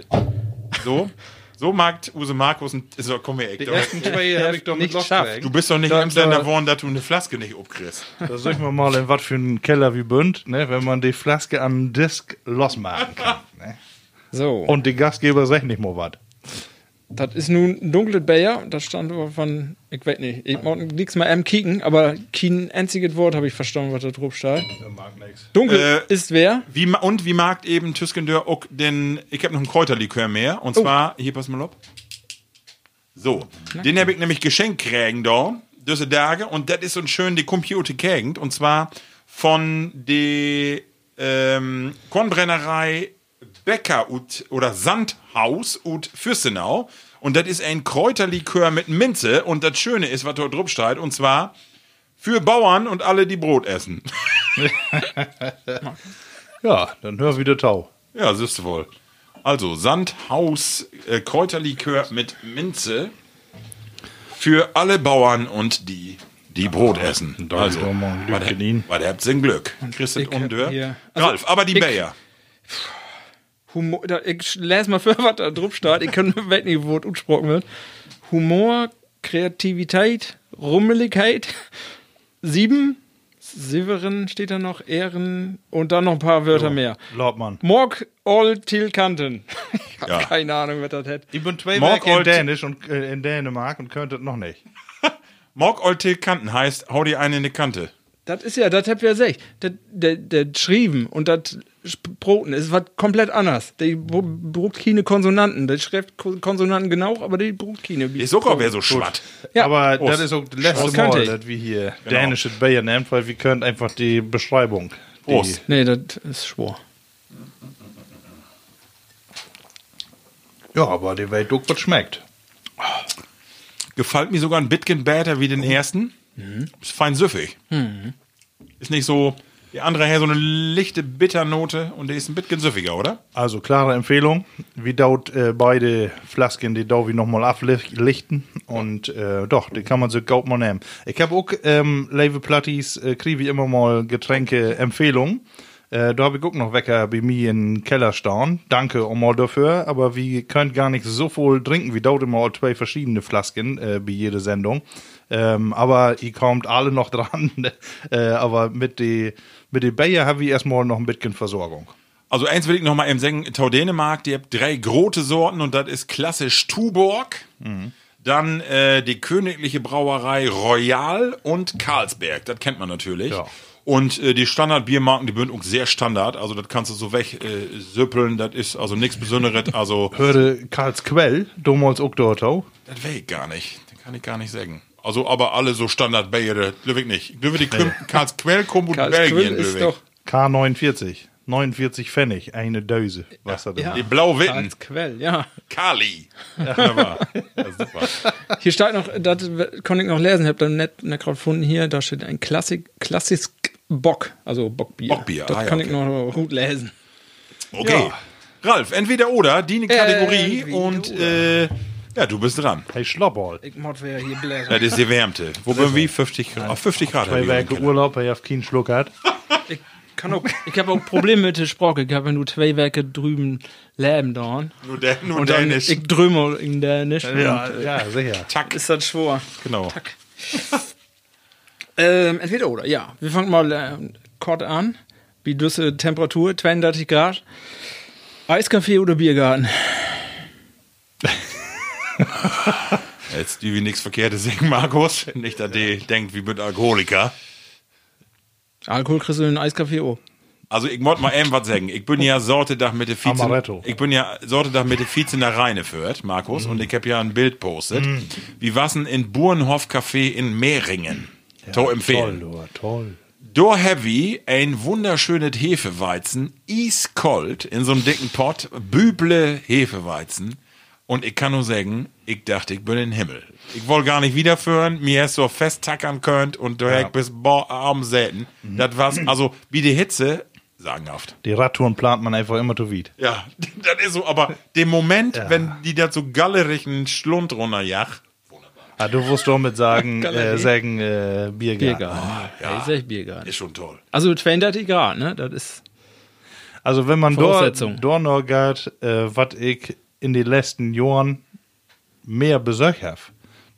So. (laughs) So mag Use Markus und so, komm her, ich, Die ersten zwei habe ich doch Nicht mit schafft. Lost Du bist doch nicht da- geworden, dass du eine Flaske nicht abkriegst. Da sagen wir mal, in was für einen Keller wie Bünd, ne, wenn man die Flaske an den Disk losmachen kann. Ne? So, Und die Gastgeber sagen nicht mal was. Das ist nun ein dunkles Bayer. Das stand aber von, ich weiß nicht, ich mag nichts mal am kicken, aber kein einziges Wort habe ich verstanden, was da drauf nichts. Dunkel Äh, ist wer? Wie, und wie mag eben Tüskendör auch den, ich habe noch einen Kräuterlikör mehr, und zwar, hier, pass mal auf. So, den habe ich nämlich geschenkt kriegen da, diese Tage, und das ist so ein schön die Computer Gegend, und zwar von der ähm, Kornbrennerei Bäcker ut, oder Sandhaus und Fürstenau. Und das ist ein Kräuterlikör mit Minze. Und das Schöne ist, was dort drauf steht, und zwar für Bauern und alle, die Brot essen. (laughs) Ja, dann hör wieder Tau. Ja, siehst du wohl. Also, Sandhaus äh, Kräuterlikör mit Minze für alle Bauern und die, die Brot essen. Also, was habt ihr Glück? Christet und Dörr. also, Ralf, aber die ich- Bayer. Humor, da, ich lese mal für, (laughs) was da drauf steht. Ich kann weiß nicht, wo es ausgesprochen wird. Humor, Kreativität, Rummeligkeit, (laughs) sieben. Severin steht da noch, Ehren und dann noch ein paar Wörter mehr. Lautmann. Morg all til Kanten. Ich (laughs) hab Ja. keine Ahnung, was das hat. Ich bin zwei Morg Werke in Dänisch und äh, in Dänemark und könnte noch nicht. Morg Olte Kanten heißt, hau dir eine in die Kante. Das ist ja, das hab ich ja gesagt. Das, der, der Schrieben und das Broten ist was komplett anders. Die br- brucht keine Konsonanten. Der schreibt Ko- Konsonanten genau, aber die brucht keine. Ist sogar wer so schwatt. Ja. Aber Prost. das ist auch das letzte Mal, dass wir hier dänische Bayer nehmen, weil wir können einfach die Beschreibung. Die, Prost. Nee, das ist schwor. Ja, aber die Welt doch was schmeckt. Gefällt mir sogar ein bisschen besser wie den ersten. Ist fein süffig. Ist nicht so, die andere her so eine lichte Bitternote und der ist ein bisschen süffiger, oder? Also klare Empfehlung. Wir daut äh, beide Flasken, die dau wir nochmal ablichten. Und äh, doch, die kann man so gut mal nehmen. Ich habe auch, ähm, Leve Platties, äh, kriege ich immer mal Getränke Empfehlungen. Äh, da habe ich auch noch Wecker bei mir in den Keller stehen. Danke auch mal dafür. Aber wir können gar nicht so viel trinken. Wir daut immer zwei verschiedene Flasken äh, bei jeder Sendung. Ähm, aber ihr kommt alle noch (laughs) dran. äh, aber mit die mit den Bayer habe ich erstmal noch ein bisschen Versorgung. Also eins will ich noch mal eben sagen, Tau Dänemark, die habt drei große Sorten und das ist klassisch Tuborg, dann äh, die königliche Brauerei Royal und Carlsberg, das kennt man natürlich. Ja. Und äh, die Standardbiermarken, die sind auch sehr Standard, also das kannst du so weg äh, das ist also nichts Besonderes, also Höre Karls Quell, damals auch dort das weiß ich gar nicht, das kann ich gar nicht sagen. Also aber alle so Standardbiere, glaube ich nicht. Ich glaube, die nee. Karlsquell kommt aus Belgien, ist doch. K49. 49 Pfennig, eine Döse. Was er Ja. Die Blau-Witten, Als Quell, ja. Kali. Wunderbar. Ja, super. Hier steht noch, das konnte ich noch lesen, ich habe dann net, net gerade gefunden hier, da steht ein Klassik, Klassisk Bock, also Bockbier. Bockbier, Das ah ja, kann okay. ich noch gut lesen. Okay. Ralf, entweder oder, die eine Kategorie Entweder und äh, ja, du bist dran. Hey, Schlabberl. Ich muss wer hier bläsen. Das ist die Wärmte. Wo bin wir? 50 Grad. Auf 50 Grad. Zwei hab ich Werke. Urlaub, er auf keinen Schluck hat. (laughs) Ich, auch, (laughs) ich habe auch Probleme mit der Sprache. Ich habe nur zwei Werke drüben leben da. Nur, der, nur Und dann, Dänisch. ich drümme in Dänisch. Ja, und, äh, ja, sicher. Tack. Ist das schwor. Genau. (laughs) Ähm, entweder oder, ja. Wir fangen mal äh, kurz an. Wie düsse Temperatur, 32 Grad. Eiskaffee oder Biergarten? (laughs) Jetzt die wie nichts Verkehrtes sagen, Markus. Nicht, dass die denkt, wie mit Alkoholiker. Alkohol kriegst du in Eiskaffee auch. Also ich wollte mal eben was sagen. Ich bin ja Sortedach mit der Vize. Amaretto. Ich bin ja Sortedach mit der Vize nach Rheine führt, Markus, und ich habe ja ein Bild postet. Wie wassen in Burenhof Café in Mehringen. to empfehlen. Toll, toll. Da heavy ein wunderschönes Hefeweizen, iskalt in so einem dicken Pott, büble Hefeweizen. Und ich kann nur sagen, ich dachte, ich bin im Himmel. Ich wollte gar nicht wiederführen, mir erst so festtackern könnt und da ja. bis am selten. Das war's, also wie die Hitze, sagenhaft. Die Radtouren plant man einfach immer zu weit. Ja, (laughs) das ist so, aber der Moment, wenn die da so gallerig einen Schlund runterjach, Ah, du wirst doch mit sagen, (laughs) äh, sagen äh, Biergarten. Biergarten. ja, ist echt Biergarten. ist schon toll. Also 32 Grad, ne? Das ist. Also wenn man dort dort noch geht, äh, was ich in den letzten Jahren mehr habe,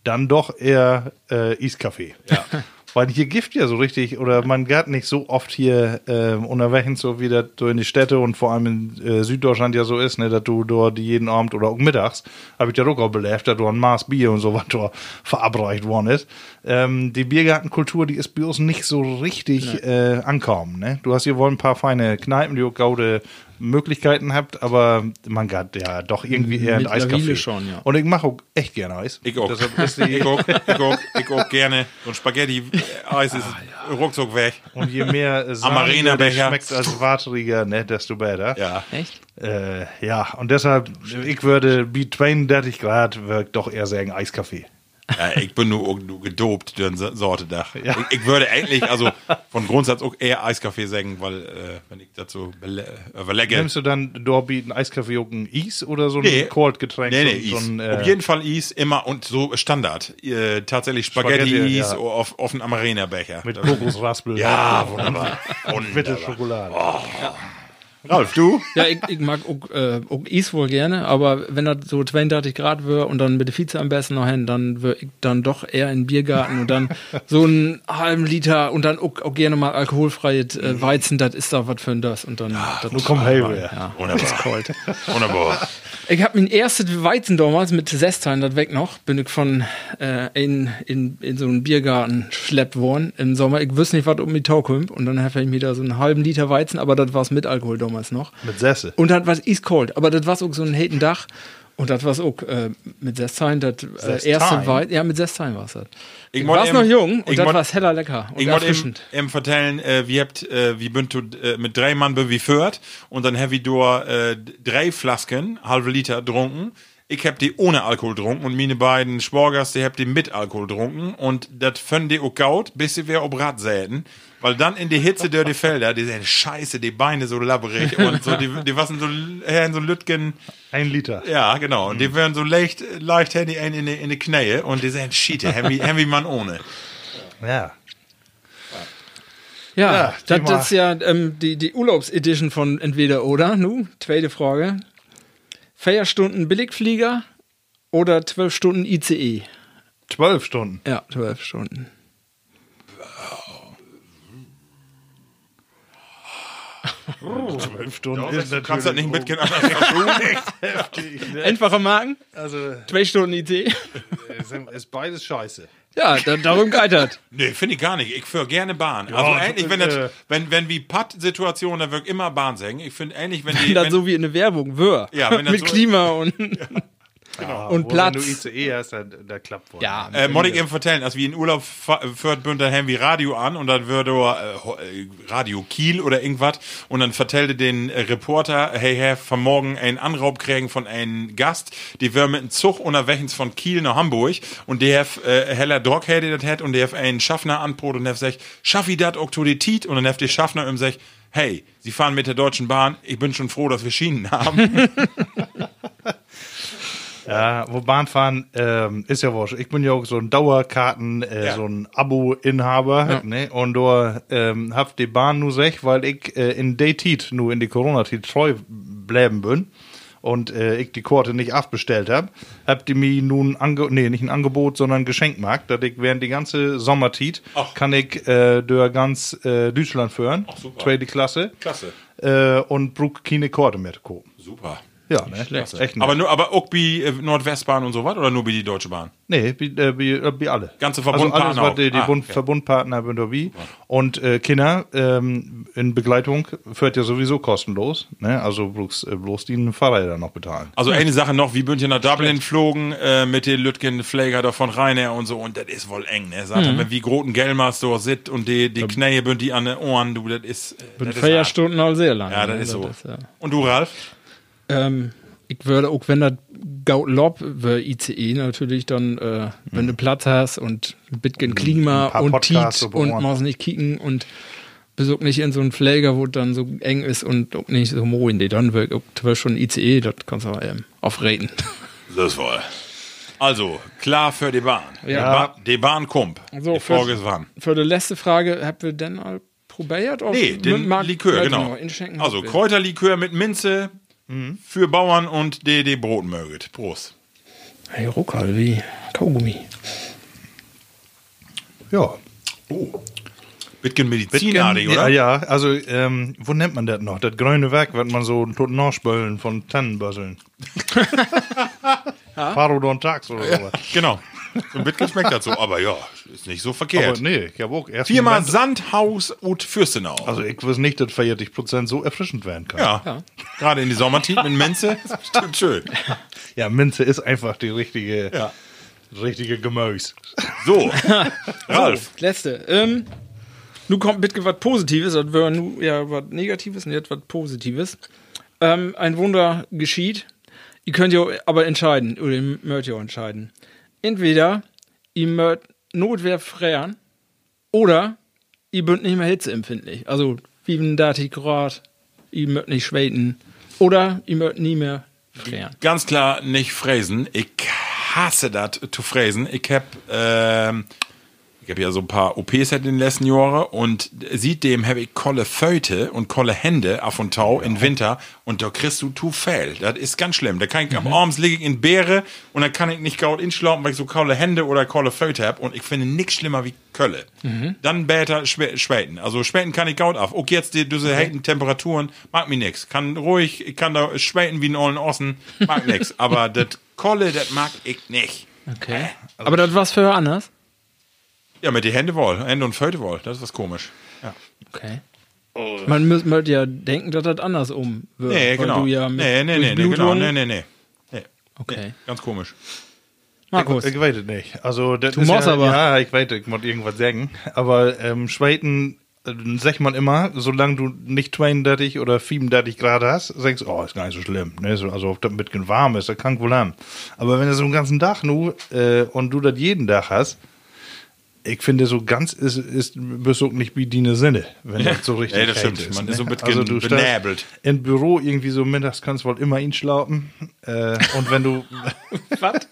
dann doch eher äh, Eiskaffee. Ja. (laughs) Weil hier Gift ja so richtig, oder man geht nicht so oft hier äh, unterwegs, so wie das so in die Städte und vor allem in äh, Süddeutschland ja so ist, ne, dass du dort jeden Abend oder auch mittags, habe ich ja auch belebt, dass du ein Maß Bier und so was dort verabreicht worden ist. Ähm, die Biergartenkultur, die ist bei uns nicht so richtig äh, ankommen. Ne? Du hast hier wohl ein paar feine Kneipen, die auch gaude Möglichkeiten habt, aber man geht ja doch irgendwie eher ein Eiskaffee. schon, ja. Und ich mache auch echt gerne Eis. Ich auch. Deshalb ist die, (laughs) Ich auch, ich auch, ich auch gerne. Ein Spaghetti-Eis ist ruckzuck weg. Und je mehr Amarena schmeckt als wateriger, ne, desto besser. Ja. Echt? Äh, ja, und deshalb, ich würde, wie 32 Grad, wirkt doch eher sagen Eiskaffee. Ja. Ich bin nur, nur gedopt, durch eine Sorte Dach. Ja. Ich, ich würde eigentlich, also von Grundsatz auch eher Eiskaffee sagen, weil, äh, wenn ich so bele- überlege. Nimmst du dann dort bieten Eiskaffee auch ein Eis oder so ein Nee. Cold-Getränk? Nee, nee, so, Eis. so ein, Auf äh, jeden Fall Eis, immer und so Standard. Äh, tatsächlich Spaghetti, Spaghetti-Eis ja. auf, auf einen Amarena-Becher. mit Kokosraspel. Ja, wunderbar. (laughs) Bitte wunderbar. Schokolade. Ralf, du? Ja, ich, ich mag auch, äh, auch Eis wohl gerne, aber wenn das so 32 Grad wird und dann mit der Vize am besten noch hin, dann würde ich dann doch eher in den Biergarten und dann so einen halben Liter und dann auch, auch gerne mal alkoholfreies äh, Weizen, das ist doch was für ein das. Und dann, das Nun komm hey, ja, Wunderbar. Wunderbar. Ich habe mein erstes Weizen damals mit 16, das weg noch, bin ich von äh, in, in, in so einen Biergarten schleppt worden im Sommer. Ich wüsste nicht, was um die Tau kommt. Und dann habe ich mir da so einen halben Liter Weizen, aber das war mit Alkohol damals noch. Mit Sesse. Und das war is cold, aber das war auch so ein Dach. Und das war auch äh, mit Sesstein, das äh, erste Weizen. Ja, mit Sesstein war es das. Ich war noch jung und das war heller lecker und Ich wollte eben, erfrischend. eben vertellen, äh, wie habt, äh, wie bünd du äh, mit drei Mann wie führt und dann ich durch äh, drei Flasken, halbe Liter trunken. Ich hab die ohne Alkohol trunken und meine beiden Sporgers, die hab die mit Alkohol trunken und das fand die auch gaut, bis sie wer ob Rad säten. Weil dann in die Hitze durch die Felder, die sind scheiße, die Beine so labberig (laughs) und so, die, die waren so, so Lütgen, Ein Liter. ja, genau. Und die werden so leicht, leicht Handy in, in, die- in die Knähe und die sind Schiete, haben wie, haben wie man ohne. Ja. Ja, Ja, das ist ja ähm, die, die Urlaubsedition von Entweder oder. Nu, zweite Frage. Feierstunden Billigflieger oder 12 Stunden ICE? Zwölf Stunden. Ja, 12 Stunden. Zwölf Stunden (laughs) Du kannst das nicht mitgehen. Einfache Marken, Also, 2 Stunden ICE. ist, ist beides scheiße. Ja, da, darum geitert. (laughs) Nee, finde ich gar nicht. Ich führe gerne Bahn. also Ja, ähnlich, äh, wenn, das, äh. wenn, wenn wie Patt-Situationen, da wirkt immer Bahn sägen. Ich finde ähnlich, wenn die. Wenn das wenn, so wie in der Werbung wär. Ja, wenn das (laughs) Mit so- Klima und. (laughs) Genau. Und Platz. Wenn du ICE hast, dann, da klappt wohl. Ja, äh, muss ich eben vertellen, als wir in Urlaub führt, bünd, dann wir Radio an und dann würde äh, äh, Radio Kiel oder irgendwas und dann vertellte den äh, Reporter, hey, Herr, von morgen einen Anraub kriegen von einem Gast, die wir mit einem Zug unterwegs von Kiel nach Hamburg und der hat äh, heller Dog hätte das hat und der hat einen Schaffner anbrot und der sagt, schaff ich das Tiet und dann hat der Schaffner ihm sagt, hey, Sie fahren mit der Deutschen Bahn, ich bin schon froh, dass wir Schienen haben. (laughs) (laughs) Ja, wo Bahnfahren ähm, ist ja wurscht. Ich bin ja auch so ein Dauerkarten, äh, Ja. so ein Abo-Inhaber, ne? Und da ähm, hab die Bahn nur sech, weil ich äh, in der Tit, nur in die Corona-Tit treu bleiben bin und äh, ich die Korte nicht abbestellt hab, habt ihr mir nun, ange nee, nicht ein Angebot, sondern ein Geschenkmarkt, dass ich während die ganze Sommertit Ach. kann ich äh, durch ganz äh, Deutschland führen, super. zweite Klasse, Klasse. äh, und brauch keine Korte mehr zu kaufen. Super. Ja, ne? schlecht. Echt nett. Aber nur, aber auch wie äh, Nordwestbahn und so was oder nur wie die Deutsche Bahn? Nee, wie, äh, wie, äh, wie alle. Ganze Also Verbundpartner alles, was die, die Ah, Bund, okay. Verbundpartner sind dabei. Und äh, Kinder ähm, in Begleitung führt ja sowieso kostenlos. Ne? Also bloß, äh, bloß die Fahrräder noch bezahlen. Also eine Sache noch, wie bünd ihr nach Dublin flogen äh, mit den Lütgen Pfleger da von Rainer und so und das ist wohl eng, ne? Sagt er, wenn wie groten Gelmers da sit und die, die Knähe bünd die an den Ohren, du, das ist. äh, Bin das ist Feierstunden all sehr lang. hart. Ja, das ne? ist so. ja. Und du, Ralf? Ähm, ich würde auch, wenn das Gaut Lob wäre ICE natürlich dann, äh, wenn du Platz hast und ein bisschen Klima Ein und Tiet und Ohren. muss nicht kicken und besuch nicht in so einen Pfleger, wo es dann so eng ist und auch nicht so moin, die dann Beispiel schon ICE, das kannst du aber ähm, aufreden. (laughs) Das wohl. Also, klar für die Bahn. Ja. Die, ba die Bahn kommt. So, die Frage für- ist wann. Für die letzte Frage, habt ihr denn probiert? Nee, mit den Likör, genau. Also. Kräuterlikör mit Minze Mhm. für Bauern und die, die Brot möget. Prost. Hey, Ruckal, wie Kaugummi. Ja. Oh. Bitgen medizinartig, ja, oder? ja, also, ähm, wo nennt man das noch? Das grüne Werk, wird man so tot nachspülen von Tannenbösseln. (laughs) Parodontax oder sowas. Genau. So ein Bitgen schmeckt dazu, aber ja, ist nicht so Aber verkehrt. nee, ich habe auch erst Viermal Moment- Sandhaus und Fürstenau. Also ich weiß nicht, dass 40% so erfrischend werden kann. ja. Gerade in die Sommertit mit Minze. (laughs) ist bestimmt schön. Ja, Minze ist einfach die richtige, Ja. richtige Gemüse. So. (laughs) Ralf. Letzte. Ähm, nun kommt bitte was Positives, das wäre nu ja was Negatives und jetzt was Positives. Ähm, ein Wunder geschieht. Ihr könnt ja aber entscheiden, oder ihr möchtet ja auch entscheiden. Entweder ihr möchtet Notwehr frieren oder ihr bünd nicht mehr hitzeempfindlich. Also 37 Grad, ihr möchtet nicht schweten oder ihr möchtet nie mehr frieren. Ganz klar nicht fräsen. Ich hasse das zu fräsen. Ich hab ähm, ich habe ja so ein paar OPs in den letzten Jahren und seitdem habe ich kolle Föte und kolle Hände auf und Tau im Winter und da kriegst du zu viel. Das ist ganz schlimm. Da kann ich am Abends liege ich in Beere und dann kann ich nicht gaut inschlafen, weil ich so kolle Hände oder kolle Föte habe und ich finde nichts schlimmer wie Kölle. Dann später Schweden. Also Schweden kann ich gaut auf. Okay, jetzt die, diese heiten Temperaturen, mag mir nix. Kann ruhig, ich kann da schweden wie ein ollen Ossen, mag (laughs) nix. Aber das Kolle, das mag ich nicht. Okay. Aber das war's für anders? Ja, mit die Hände wohl, Hände und Föte wohl, das ist was komisch. Ja. Okay. Man müsste ja denken, dass das andersrum wird. Nee, weil genau. Du ja mit nee, nee, nee, nee, genau, nee, nee, nee. nee. Okay. Nee, ganz komisch. Markus. Ich weiß es nicht. Also, das Du ist musst ja, aber. Ja, ich weiß, ich muss irgendwas sagen. Aber ähm, Schweden, äh, sagt man immer, solange du nicht 32 oder 37 Grad hast, sagst du, oh, ist gar nicht so schlimm. Ne? So, Also, ob das ein bisschen warm ist, das kann wohl haben. Aber wenn du so einen ganzen Tag nur äh, und du das jeden Tag hast, ich finde, so ganz ist, ist bist du auch nicht wie deine Sinne, wenn das so richtig Ja, das kalt stimmt. ist. Man ne? ist so ein bisschen also, du stehst benebelt. Im Büro irgendwie so mittags kannst du wohl immer ihn schlafen. Äh, und wenn du. (laughs) Was?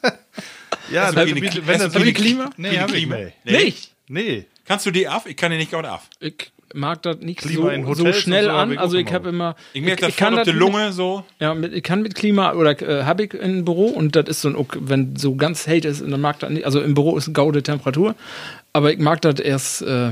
Ja, Hast du wenn, keine- wenn, hast wenn du das wirklich- Klima? Nee, hab ich Klima? nicht. Nee. Nicht? Nee. Kannst du die ab? Ich kann die nicht gut ab. Ich mag das nicht so, in so schnell so an. ich Also ich habe immer. Ich merke das kann voll auf die mit- Lunge so. Ja, mit, ich kann mit Klima oder äh, habe ich im Büro und das ist so ein, wenn so ganz hate ist, dann mag das nicht. Also im Büro ist eine gaude Temperatur, aber ich mag das erst, äh,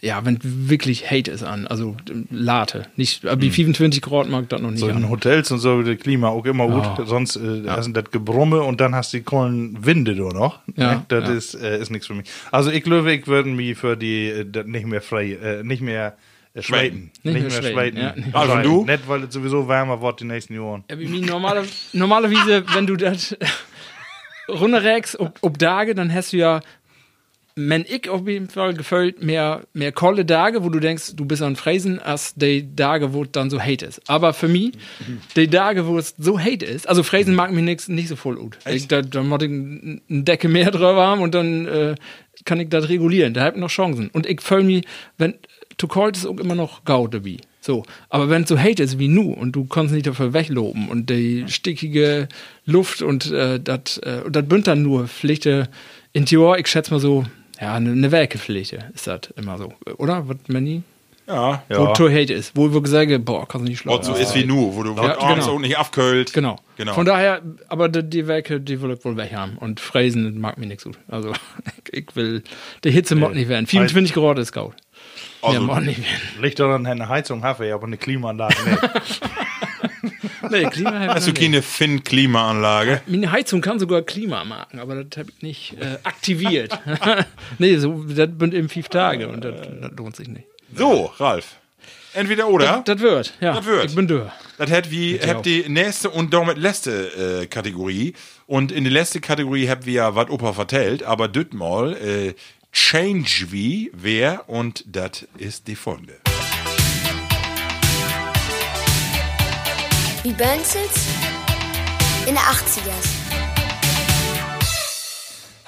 ja, wenn wirklich hate ist an, also Late. Nicht, aber die 25 Grad mag das noch nicht So in an. Hotels und so, das Klima auch immer gut. Oh. Sonst äh, hast du das Gebrumme und dann hast du die kollen Winde da noch. Ja, Ne? Das ja. ist, äh, ist nichts für mich. Also ich glaube, ich würde mich für die äh, das nicht mehr frei, äh, nicht mehr äh, schweiten. Nicht Nicht, mehr schweiten, ja, nicht mehr Also du? Nicht, weil es sowieso wärmer wird die nächsten Jahren. Ja, normale, normalerweise, wenn du das (laughs) runterrägst, ob, ob Tage, dann hast du ja, wenn ich auf jeden Fall gefällt, mehr, mehr kolle Tage, wo du denkst, du bist an Fräsen, als die Tage, wo es dann so hate ist. Aber für mich, die Tage, wo es so hate ist, also Fräsen mag mir nix, nicht so voll gut. Ich, da, da muss ich eine Decke mehr drüber haben und dann äh, kann ich das regulieren. Da hab ich noch Chancen. Und ich fühle mich, wenn zu kalt ist, auch immer noch gau dabei. So, aber wenn es so hate ist wie nu und du kannst nicht dafür wegloben und die stickige Luft und äh, das äh, und das bünd dann nur Pflichte in Jahr, ich schätze mal so, ja, eine ne Werkepflichte ist das immer so, oder? Was man nie? Ja. Wo to hate ist, wo wir gesagt boah, kannst du nicht schlafen. Was so ist wie nu, wo du Ja, abends genau. auch nicht abkölt. Genau. Genau. Von daher, aber die, die Werke, die will ich wohl weg haben. Und Fräsen mag mir nichts gut. Also, (laughs) ich will, die Hitze mag nicht werden. 24 Grad ist gut. Also- ja, mag nicht werden. Liegt daran, eine Heizung habe ich, aber eine Klimaanlage nicht. (laughs) Nee, Klima Hast du keine Finn-Klimaanlage? Meine Heizung kann sogar Klima machen, aber das habe ich nicht äh, aktiviert. (laughs) nee, so, das sind eben fünf Tage und das, das lohnt sich nicht. So, Ralf. Entweder oder. Das wird, ja. Das wird. Ich bin durch. Das hat wie habt die nächste und damit letzte äh, Kategorie. Und in der letzte Kategorie habt wir ja was Opa vertellt, aber düt mal äh, Change wie wer und das ist die folgende. Wie Benzels in der 80ers.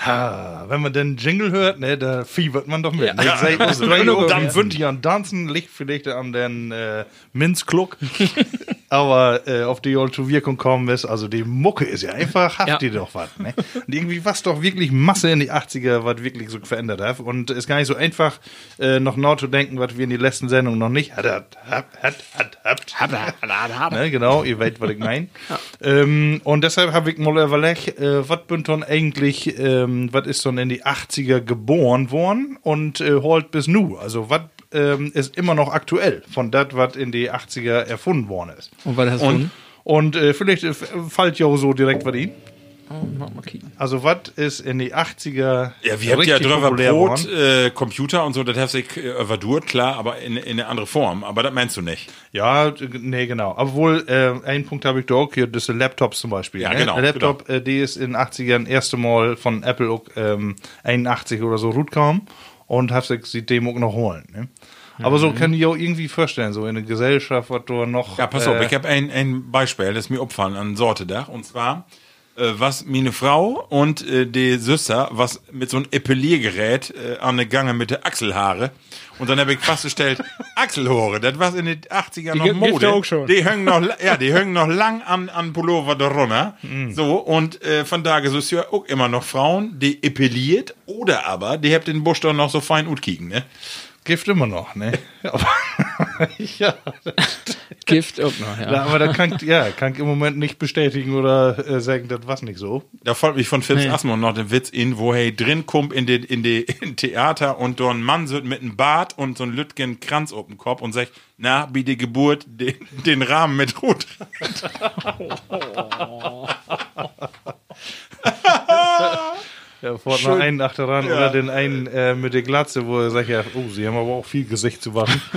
Ha, wenn man den Jingle hört, ne, da fiebert man doch mit. Ja. Ne? Ja. Ja. Dann wünsche ich an Tanzen, liegt vielleicht an den äh, Minzkluck. (laughs) Aber äh, auf die Old zur Wirkung kommen ist, also die Mucke ist ja einfach, habt Ja. ihr doch was. Ne? Und irgendwie was doch wirklich Masse in die 80er, was wirklich so verändert hat. Und ist gar nicht so einfach, äh, noch denken, was wir in die letzten Sendungen noch nicht hat, hat, hat, hat, hat. Ne, genau, ihr wisst, was ich meine. ähm, und deshalb habe ich mal überlegt, äh, was bin dann eigentlich, ähm, was ist dann in die 80er geboren worden und äh, holt bis nu? Also, was ähm, ist immer noch aktuell von das, was in die 80er erfunden worden ist? Und was hast du? Und, und äh, vielleicht äh, fällt ja auch so direkt was in. Oh. Also, was ist in die 80er Ja, wir habt ja drüber Brot, äh, Computer und so, das hast ich äh, überdurt, klar, aber in, in eine andere Form. Aber das meinst du nicht. Ja, nee, genau. Obwohl, äh, einen Punkt habe ich da auch hier, das sind Laptops zum Beispiel. Ja, ne? genau, Ein Laptop, äh, die ist in den 80ern erste Mal von Apple auch, ähm, 81 oder so rauskam und hat sich die Demo noch holen. Ne? Aber so kann ich auch irgendwie vorstellen, so in der Gesellschaft, was da noch. Ja, pass auf, äh, ich habe ein, ein Beispiel, das ist mir opfallen an Sortedach. Und zwar was meine Frau und äh, die Süster was mit so einem Epiliergerät äh, an der Gange mit der Achselhaare. Und dann habe ich festgestellt, (laughs) Achselhaare, das war in den 80ern noch gibt- gibt's Mode. auch schon. Die hängen noch, ja, die hängen noch lang an, an Pullover da runter. So, und äh, von so ist ja auch immer noch Frauen, die epiliert oder aber, die habt den Busch doch noch so fein gut kicken, ne? Gift immer noch, ne? (laughs) Aber, (laughs) ja, Gift auch noch, ja. Ja, aber da kann, ja, kann ich im Moment nicht bestätigen oder äh, sagen, das war nicht so. Da folgt mich von Philips Nee. Asmund noch der Witz in, wo er drin kommt in den in die, in Theater und da ein Mann sitzt mit einem Bart und so ein Lütgen Kranz auf dem Kopf und sagt, na, wie die Geburt den, den Rahmen mit Rot. (laughs) Ja, vorne noch einen achteran oder den einen äh, mit der Glatze, wo er sagt, ja, oh, sie haben aber auch viel Gesicht zu waschen. (laughs)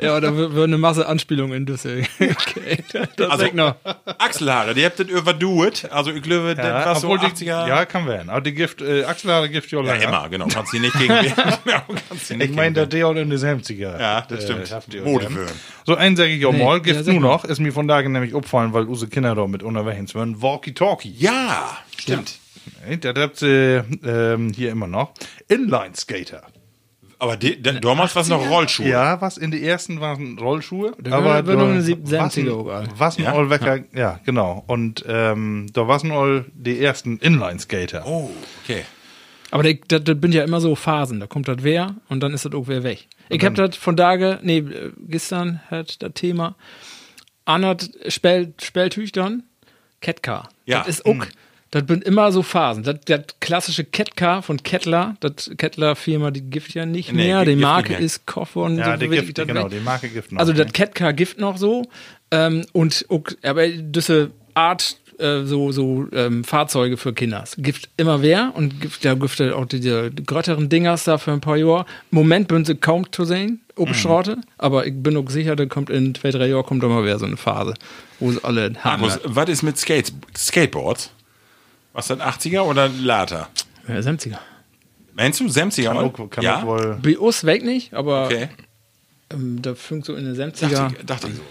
Ja, da wird eine Masse Anspielungen in Düsseldorf. (laughs) Okay, das Also, noch. Achselhaare, die habt das überduet. Also ich glaube, das war so obwohl 80er. die, ja, kann werden. Aber die Gift, äh, Achselhaare Gift ja Ja, länger. immer, genau. Kannst du nicht gegen (laughs) ja, kannst du nicht Ich meine, der Deon in den 70er. Ja, das äh, stimmt. ihr Modewürm. So, einen sage ich auch Nee, mal, ja, Gift sag nur noch, ist mir von daher nämlich aufgefallen, weil unsere Kinder da mit unterwegs waren. Walkie-Talkie. Ja, stimmt. Nee, Das habt ihr ähm, hier immer noch. Inline-Skater. Aber die, da, damals war es noch Rollschuhe. Ja, was in die ersten waren Rollschuhe. Da aber wird noch eine da- 70er auch was, ein Ja? Allwecker, ja, genau. Und ähm, da waren all die ersten Inline-Skater. Oh, okay. Aber das, bin ja immer so Phasen. Da kommt das wer und dann ist das auch wer weg. Ich hab das von Tage, nee, gestern hat das Thema anhat Spell, Spelltüchtern, Catcar. Ja. Das ist auch, das bin immer so Phasen. Das, das klassische Catcar von Kettler, das Kettler-Firma, die gibt ja nicht Nee, mehr. Die Marke mehr. ist Koffer und Ja, so. die Gift, das genau, die Marke Gift noch. Also ne? das Catcar Gift noch so ähm, und aber diese Art äh, so so ähm, Fahrzeuge für Kinder gibt immer wer und gibt da gibt auch diese grötteren Dingers da für ein paar Jahre. Im Moment bin sie kaum zu sehen, Obststraute, aber ich bin auch sicher, da kommt in zwei drei Jahren kommt da mal wieder so eine Phase, wo sie alle haben. Was ist mit Skates, Skateboards? Was das 80er oder later? Ja, 70er. Meinst du 70er? kann auch, kann ja? auch wohl. Bei uns weg nicht, aber Okay. ähm, da fängt so in den 70er. Dachte, ich, dachte ich so.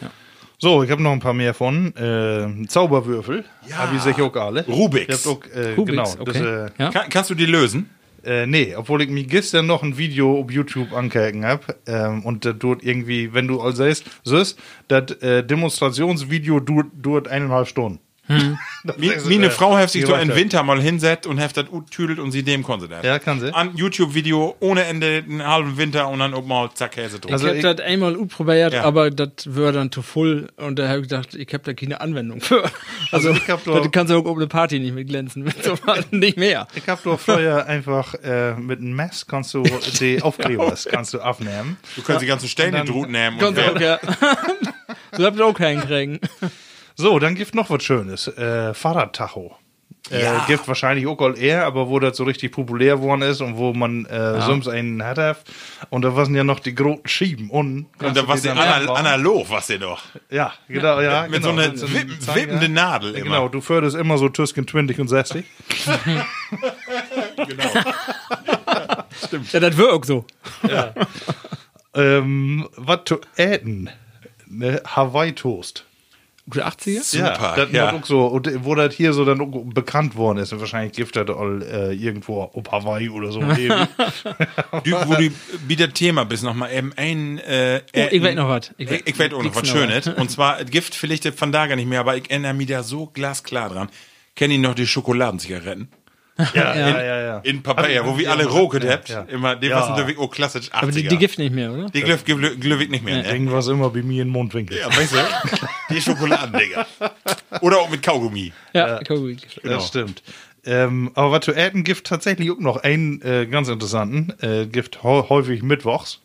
So, ich habe noch ein paar mehr von. Äh, Zauberwürfel. Ja. Habe ich sicher auch alle. Rubiks. Hab auch, äh, Rubiks, genau. okay. Das, äh, ja? Kann, kannst du die lösen? Äh, nee, obwohl ich mir gestern noch ein Video auf YouTube angehört habe ähm, und das dort irgendwie, wenn du all siehst, siehst das äh, Demonstrationsvideo dauert eineinhalb Stunden. Ist, meine äh, Frau hat sich so im Winter mal hinsetzt und hat das tüdelt und sie dem konnte das. Ja, kann sie. An YouTube-Video ohne Ende einen halben Winter und dann auch mal zack Käse drauf. Also ich ich- habe das einmal probiert, Ja. aber das wäre dann zu voll und da habe ich gedacht, ich habe da keine Anwendung für. Also, ich hab doch- da kannst du auch um eine Party nicht mit glänzen, mit (laughs) so was nicht mehr. Ich hab doch vorher einfach äh, mit einem Mess kannst du die (laughs) Aufklebers kannst du abnehmen. du kannst die ganzen Steine Und dann- drut nehmen. Kannst Und du auch, ja. so habt ihr auch keinen kriegen. (laughs) So, dann gibt noch was Schönes. Äh, Fahrradtacho. Äh, Ja. Gibt wahrscheinlich auch all eher, aber wo das so richtig populär geworden ist und wo man äh, sonst einen hatte. Und da waren ja noch die großen Schieben. Und, und da war sie ana analog, was sie doch. Ja, genau, ja. Mit genau. so einer so wippen, Zeiger. wippende Nadel immer. Genau, du förderst immer so Tusken 20 und 60. (laughs) Ja, das wird auch so. ähm, was zu äten? Ne, Hawaii-Toast. Gute 80er? Super, das ja. ja. auch so. Und wo das hier so dann bekannt worden ist, und wahrscheinlich gibt das all äh, irgendwo auf Hawaii oder so. (laughs) Du, wo du wie das Thema bist, noch mal eben ein. Äh, Oh, ich weiß noch was. Ich, ich, weiß auch noch was Schönes. Und zwar, es gibt vielleicht von da gar nicht mehr, aber ich erinnere mich da so glasklar dran. Kennt ihr noch die Schokoladenzigaretten? Ja, Ja. ja, ja, ja. In Papaya, wo wir alle roket habt. ja. Immer, die Ja. waren natürlich auch klassisch 80er. Aber die, die gibt nicht mehr, oder? Die Glöw, Glöwig nicht mehr, ne? Irgendwas immer bei mir in den Mundwinkel. Ja, weißt du? (laughs) Die Schokoladendinger. Oder auch mit Kaugummi. Ja, gut. Das stimmt. Ähm, aber was zu äten gibt tatsächlich auch noch einen äh, ganz interessanten. Äh, gibt hä- häufig mittwochs.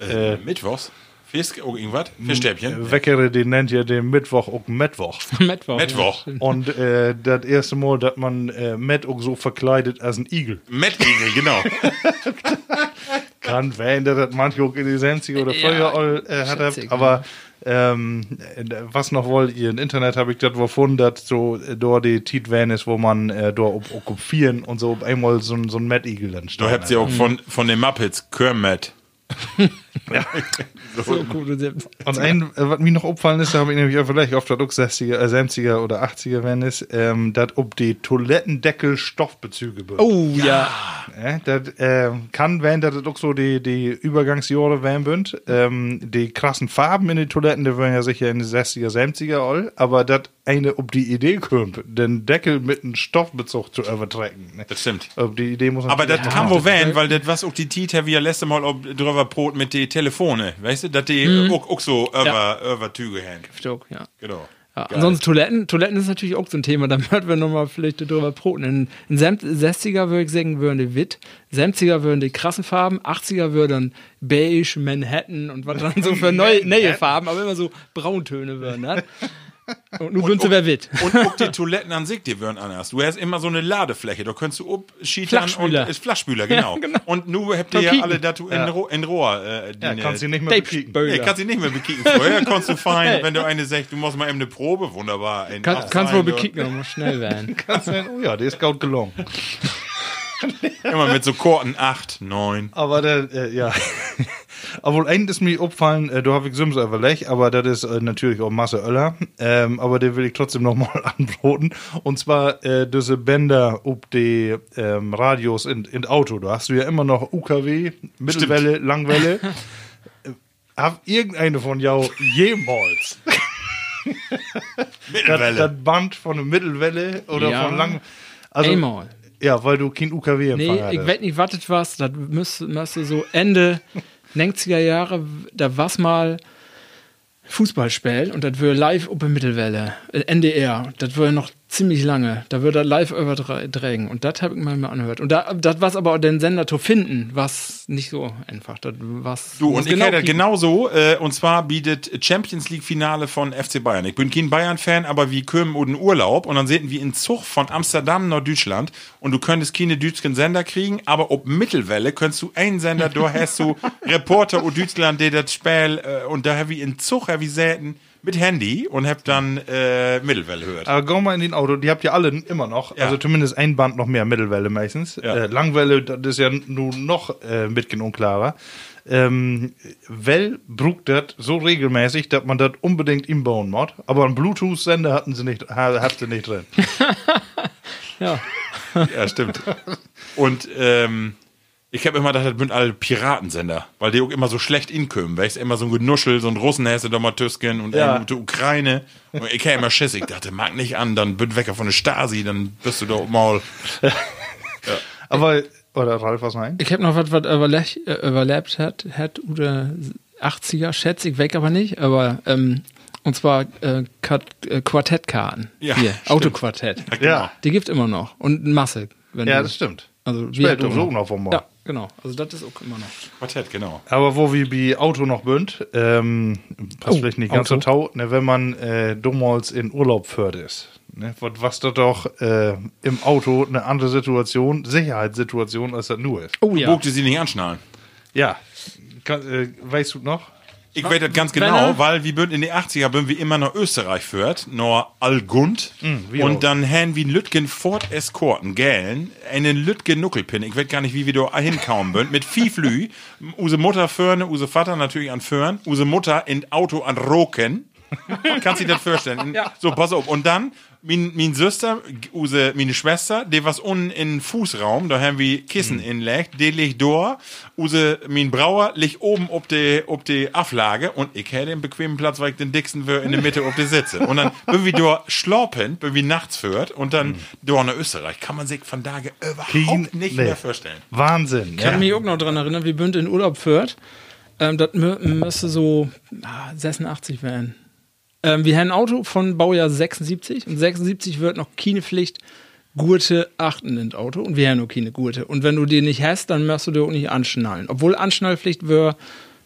Äh, Mittwochs. Fisk, oh, irgendwas? Fischstäbchen. Weckere, den nennt ja den Mittwoch auch Mittwoch. (laughs) Mittwoch. Mittwoch. Und äh, das erste Mal, dass man äh, Matt auch so verkleidet als ein Igel. Mettigel, genau. (laughs) Kann werden, dass das manche auch in die 70er oder Ja, früher all, äh, hat. schätzig, Aber ähm, äh, was noch wollt ihr? Im Internet habe ich das gefunden, dass so äh, dort die Tit Van ist, wo man äh, dort ob- okkupieren und so auf einmal so, ein- so ein Matt Igel dann Du steht. habt ja auch von, von den Muppets Kermit. (laughs) (laughs) So gut, und ein, äh, was mir noch auffallen ist, da habe ich nämlich auch vielleicht auf der 60er, äh, 70er oder 80er, wenn es, ähm, dass ob die Toilettendeckel Stoffbezüge sind. Oh ja. Ja, das ähm, kann werden, dass das auch so die, die Übergangsjahre werden sind. Ähm, die krassen Farben in den Toiletten, die werden ja sicher in den 60er, 70er all, aber das eine, ob die Idee kommt, den Deckel mit einem Stoffbezug zu übertragen. Ne? Das stimmt. Ob die Idee muss Aber das kann wo werden, weil das was auch die Tita wie ja letzte Mal ob drüber Brot mit die Telefone, weißt du, dass die auch, auch so über, über Tüge hängen. Ja. Genau. Ja, ansonsten Toiletten, Toiletten ist natürlich auch so ein Thema, da (laughs) würden wir nochmal vielleicht drüber proten. In, in Sem- 60er würde ich sagen, würden die Witt, 70er würden die krassen Farben, 80er würden beige, Manhattan und was dann so für (laughs) neue, neue Farben, aber immer so Brauntöne würden, ne? (laughs) Und nun sind sie wer Witt. Und auch die Toiletten an sich, die würden anders. Du hast immer so eine Ladefläche, da könntest du abschietern und ist Flachspüler, genau. (laughs) Ja, genau. Und nu habt ihr ja alle dazu in, Ro in Rohr. Äh, die Ja, kannst du nicht mehr bekicken. Nee, kannst du nicht mehr bekicken. Vorher (laughs) konntest du fein, wenn du eine sagst, du machst mal eben eine Probe, wunderbar. Kann, kannst wohl sein, bekicken, aber muss schnell werden. (laughs) Kannst du- Oh ja, der ist gut gelungen. Immer mit so Korten 8, 9. Aber der, äh, ja. Obwohl, ein ist mir aufgefallen, äh, da habe ich Sims überlegt, aber das ist äh, natürlich auch Masse Öller. Ähm, aber den will ich trotzdem nochmal (laughs) anbroten. Und zwar äh, diese Bänder ob die ähm, Radios in, in Auto. Da hast du ja immer noch UKW, Mittelwelle, Langwelle. (laughs) Äh, Hab irgendeine von jou jemals (laughs) das, Mittelwelle. das Band von der Mittelwelle oder Ja. von Lang... Also, Einmal. Ja, weil du kein UKW Nee, empfangen ich hattest. weiß nicht, was das was. Das müsste, müsste so Ende 90er Jahre, da war's mal Fußballspiel und das würde live der Mittelwelle, äh, NDR. Das würde noch ziemlich lange. Da würde er live übertragen. Und das habe ich mal mal angehört. Und da, das war aber den Sender zu finden, was nicht so einfach. Das war's, Du, was und ich kenne das genauso. Äh, und zwar bietet Champions League Finale von FC Bayern. Ich bin kein Bayern-Fan, aber wir kommen in Urlaub und dann sehen wir in Zug von Amsterdam nach Deutschland und du könntest keine deutschen Sender kriegen, aber ob Mittelwelle könntest du einen Sender, da hast du (laughs) Reporter aus Deutschland, der das Spiel äh, und da habe ich in Zug ich selten mit Handy und hab dann äh, Mittelwelle gehört. Aber geh mal in den Auto, die habt ihr alle immer noch. Ja. Also zumindest ein Band noch mehr Mittelwelle meistens. Ja. Äh, Langwelle, das ist ja nun noch äh, bisschen unklarer. Ähm, Well brugt das so regelmäßig, dass man das unbedingt inbauen muss. Aber einen Bluetooth-Sender hatten sie nicht, ha- habt ihr nicht drin. (laughs) Ja. Ja, stimmt. Und ähm, ich habe immer gedacht, das sind alle Piratensender, weil die auch immer so schlecht inkommen, weißt du, immer so ein Genuschel, so ein Russen hast du da mal Tüsken und Ja. ja. die Ukraine. Und ich kam immer Schiss, ich dachte, mag nicht an, dann bin wecker von der Stasi, dann bist du doch mal. (laughs) Aber, oder Ralf, was meint? Ich habe noch was, was überle- äh, überlebt hat, hat oder 80er, schätze ich, weg aber nicht, aber ähm, und zwar äh, äh, Quartettkarten. Ja, Hier. Autoquartett. Ja. Die gibt immer noch. Und Masse. Wenn Ja, das stimmt. Also auch so noch. noch vom Mal. Ja, genau. Also das ist auch immer noch. Quartett, genau. Aber wo wir bei Auto noch bünd, ähm, passt Oh, vielleicht nicht ganz so tau, ne, wenn man äh, damals in Urlaub fährt ist. Ne, was, da doch äh, im Auto eine andere Situation, Sicherheitssituation, als das nur ist. Oh Ja. Bugte sie nicht anschnallen. Ja. Kann, äh, weißt du noch? Ich weiß das ganz genau, er- weil wir in den 80er bin wir immer nach Österreich führt, nach Algund. auch. und dann haben wir Lütgen Ford Escorten, gälen, einen Lütgen Nuckelpin. Ich weiß gar nicht, wie wir da hinkauen sind. Mit viel Flü. (laughs) Use Mutter föhne, use Vater natürlich an Föhren, use Mutter in Auto an Roken. (laughs) Kannst du dir das vorstellen? In- So, pass auf. Und dann, min, min Süster, use, meine Schwester, die was unten in Fußraum, da haben wir Kissen inlegt, die liegt da, use, min Brauer liegt oben ob die, ob die Auflage und ich hätte den bequemen Platz, weil ich den dicksten für in der Mitte ob die sitze. Und dann, (laughs) wenn wir da schlorpen, wenn wir nachts führt und dann da nach Österreich, kann man sich von da überhaupt Kein- nicht mehr vorstellen. Wahnsinn. Ich kann mich auch noch dran erinnern, wie Bünd in Urlaub führt. Ähm, das mü- müsste so ah, 86 werden. Ähm, wir haben ein Auto von Baujahr 76 und 76 wird noch keine Pflicht Gurte achten in das Auto und wir haben noch keine Gurte. Und wenn du die nicht hast, dann musst du dir auch nicht anschnallen. Obwohl Anschnallpflicht wäre,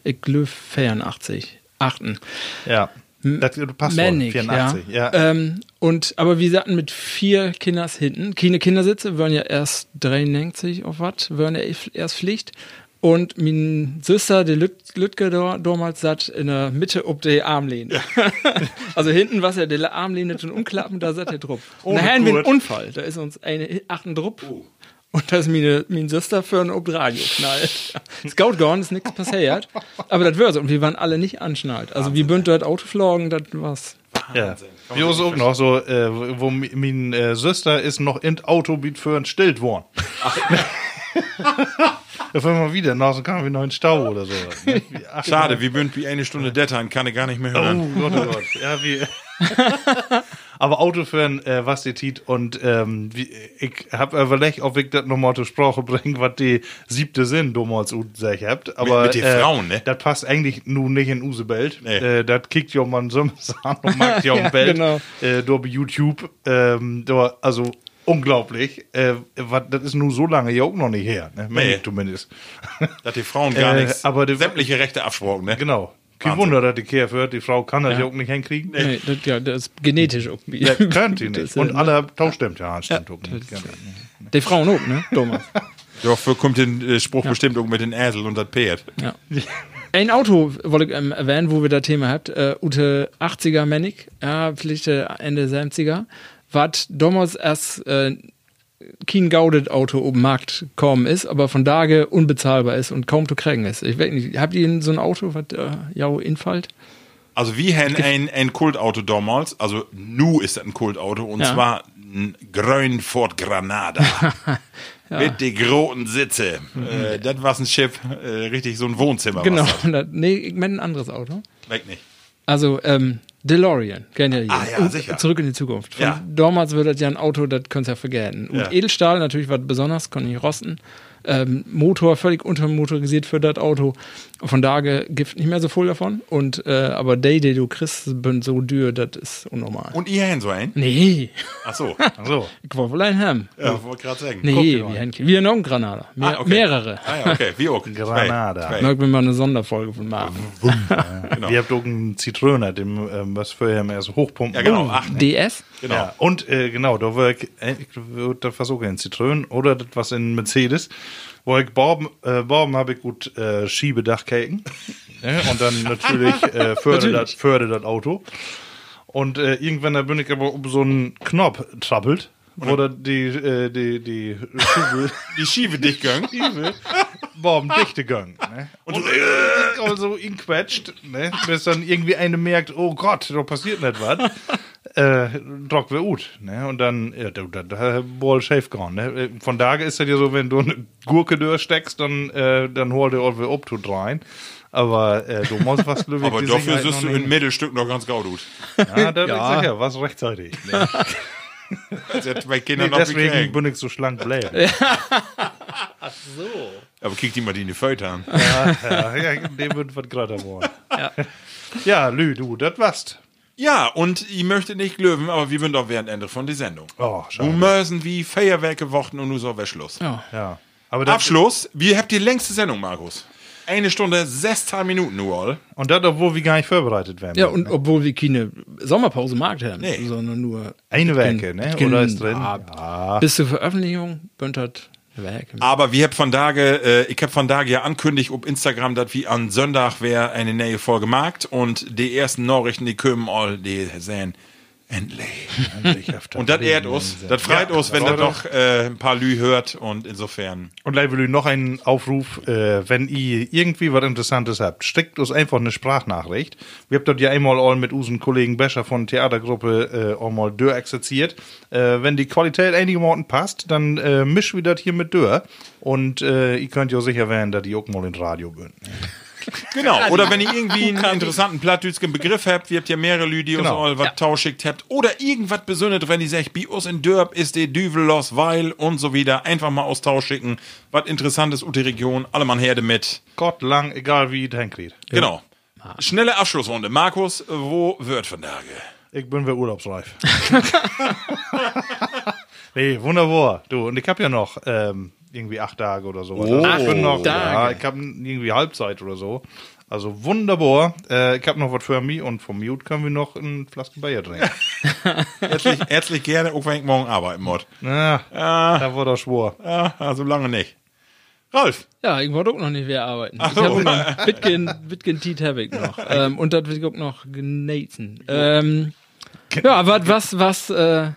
ich glaube 84, achten. Ja. Das passt. Männlich, 84. ja. Ja. Ähm, und, aber wir sagten mit vier Kinders hinten. Keine Kindersitze, wären ja erst 93 auf was, wären ja erst Pflicht. Und mein Süster, die Lüt Lütke da, damals satt in der Mitte ob die Armlehne. (laughs) also hinten war ja die Armlehne schon umklappen, da satt er drauf. Und (laughs) Ohne da haben wir einen. Unfall. Da ist uns eine achten Drupp. Und da ist meine, meine Schwester für ein Radio knallt. (laughs) Scout gone, ist nichts passiert. Aber das wäre so. Und wir waren alle nicht anschnallt. Also wir bünd dort Auto flogen, das war's. Ja. Wir auch noch so, äh, wo mein äh, Schwester ist noch in Auto biet für ein stillt worden. Da wollen wir wieder, nach so kamen (laughs) wir noch in Stau oder so. Ne? Wie- Schade, wie bünd wie eine Stunde Dettern, kann ich gar nicht mehr hören. Oh Gott, oh Gott. Ja, wie. (laughs) Aber Autofahren, äh, was ihr tit und ähm, wie, ich hab überlegt, ob ich das nochmal zur Sprache bringe, was die siebte Sinn damals gesagt habt. Aber mit den äh, Frauen, ne? Das passt eigentlich nun nicht in use Welt. Nee. Äh, das kickt ja man so an und mag (laughs) ja um Welt. genau. Äh, bei YouTube, ähm, da, also unglaublich. Äh, das ist nun so lange ja auch noch nicht her, ne? Nee. zumindest. (laughs) Dass die Frauen gar Äh, nichts, aber die- sämtliche Rechte absprochen, ne? genau. Kein Wahnsinn. Wunder, dass die Kehr wird. Die Frau kann das ja, auch nicht hinkriegen. Nee, das, ja, das ist genetisch irgendwie. Ja, könnt ihr (laughs) nicht. Und alle Taustimmt ja, stimmt auch das nicht. ist- Die Frauen auch, ne? Thomas. (laughs) Dafür kommt der äh, Spruch bestimmt auch mit den Esel und das Pferd. Ja. Ein Auto wollte ich ähm, erwähnen, wo wir das Thema habt. Äh, Ute 80er Manic, ja, vielleicht äh, Ende 70er. Was damals erst äh, kein gaudet Auto auf den Markt kommen ist, aber von Tage unbezahlbar ist und kaum zu kriegen ist. Ich weiß nicht, habt ihr so ein Auto, was äh, ja infallt? Also wir haben ein, ein Kultauto damals, also nu ist das ein Kultauto und Ja. zwar ein grün Ford Granada. (laughs) Mit den großen Sitze. Äh, das war ein Schiff, äh, richtig so ein Wohnzimmer. Genau. (laughs) Nee, ich meine ein anderes Auto. Weg nicht. Also, ähm, DeLorean, kennt ihr Ah, ja, sicher. Zurück in die Zukunft. Von Ja. Damals wird das ja ein Auto, das könnt ihr ja vergessen. Und Ja. Edelstahl natürlich was besonders, kann nicht rosten. Ähm, Motor völlig untermotorisiert für das Auto. Von daher gibt nicht mehr so viel davon. Und, äh, aber die, die du kriegst, sind so dürr, das ist unnormal. Und ihr habt so einen? nee, Ach so. (laughs) So. ich wollte wohl einen haben. Ja, wollte gerade sagen. Nee, wir haben, wir haben noch einen Granada. Mehr, Ah, okay. Mehrere. Ah ja, okay. Wie auch. (laughs) Granada. Zwei. Wir mal eine Sonderfolge von machen. (laughs) Genau. Ihr habt auch einen Zitrone, dem, ähm, was vorher mehr so hochpumpen. Ja, genau. Ach, DS? genau. Ja, und äh, genau, da ich, äh, ich würd das versuchen in Zitronen oder das was in Mercedes, wo ich Borben, äh, Borben habe ich gut äh, Schiebedachkäken. (laughs) ja, und dann natürlich äh, (laughs) fördert das Auto. Und äh, irgendwann da bin ich aber um so einen Knopf trappelt, wo die, äh, die, die Schiebe, (laughs) Die Schiefe dich gegangen. Schiebe Borben dichte gegangen. Ne? Und, und ich also ihn quetscht, ne? bis dann irgendwie eine merkt, oh Gott, da passiert nicht was. Äh, Drock wir ut, ne? Und dann, ja, da, da, da Ball safe gone, ne? Von daher ist das ja so, wenn du eine Gurke durchsteckst, dann, äh, dann holt er auch wieder to rein. Aber äh, du musst was wirklich Aber dafür siehst du im Mittelstück noch ganz gut. Ja, da Ja. ja. sicher, was rechtzeitig. Ne? Das hat bei Kindern Nee, noch deswegen gekriegt. bin ich so schlank bleiben. Aber kriegt die mal die in die Föte an. ja, ja, dem wird was gerade geworden. Ja. ja, Lü, du, das war's. Ja, und ich möchte nicht glöwen, aber wir sind auch während Ende von der Sendung. Oh, Du schade. müssen wie Feuerwerke warten und nur so wäre Schluss. Ja. Ja. Aber das, Abschluss, wir habt die längste Sendung, Markus. Eine Stunde, 16 Minuten nur. all. Und das, obwohl wir gar nicht vorbereitet werden. Ja, und obwohl wir keine Sommerpause Markt haben, Nee. sondern nur Eine Werke, ne? Oder ist drin? Ja, bis zur Veröffentlichung bündert. Aber wir habt von Tage, äh, ich hab von Tage ja ankündigt auf Instagram, dass wir an Sonntag wäre eine neue Folge markt und die ersten Nachrichten, die kommen all, die sehen, endlich. Und das ehrt uns, das freut uns, wenn das doch äh, ein paar Lü hört und insofern. Und leider will ich noch einen Aufruf, äh, wenn ihr irgendwie was Interessantes habt, schickt uns einfach eine Sprachnachricht. Wir habt dort ja einmal all mit unseren Kollegen Bescher von Theatergruppe äh, einmal Dörr exerziert. Äh, wenn die Qualität einigermaßen passt, dann äh, mischen wir das hier mit Dörr. Und äh, ihr könnt ja sicher werden, dass die auch mal ins Radio bünden. Genau. Oder wenn ihr irgendwie einen interessanten plattdütschen Begriff habt, wir habt ja mehrere Lü, die uns Genau. all was tauschickt habt. Oder irgendwas Besonderes, wenn ihr sagt, bei uns in Dörp ist die Düvel los, weil und so wieder. Einfach mal Austausch schicken. Was Interessantes ut die Region. Alle Mann Herde mit. Gott lang, egal wie ihr hinkriegt. Genau. Schnelle Abschlussrunde. Markus, wo wird von Tage? Ich bin wieder urlaubsreif. (laughs) nee, wunderbar. Du, und ich hab ja noch ähm, irgendwie acht Tage oder so. Also ich bin noch, Ja, Tage. ich hab irgendwie Halbzeit oder so. Also wunderbar. Äh, ich hab noch was für mich und vom Mute können wir noch eine Flasche Bayer trinken. (laughs) Herzlich, herzlich gerne, auch wenn ich morgen arbeiten muss. Na, da war doch schwor. Ja, also lange nicht. Ralf, Ja, ich wollte auch noch nicht mehr arbeiten. Ach ich so. habe noch Bitcoin, Bitcoin Tiet habe ich noch. ähm, und das will ich auch noch genaten. Ähm, ja, was, was, was, äh,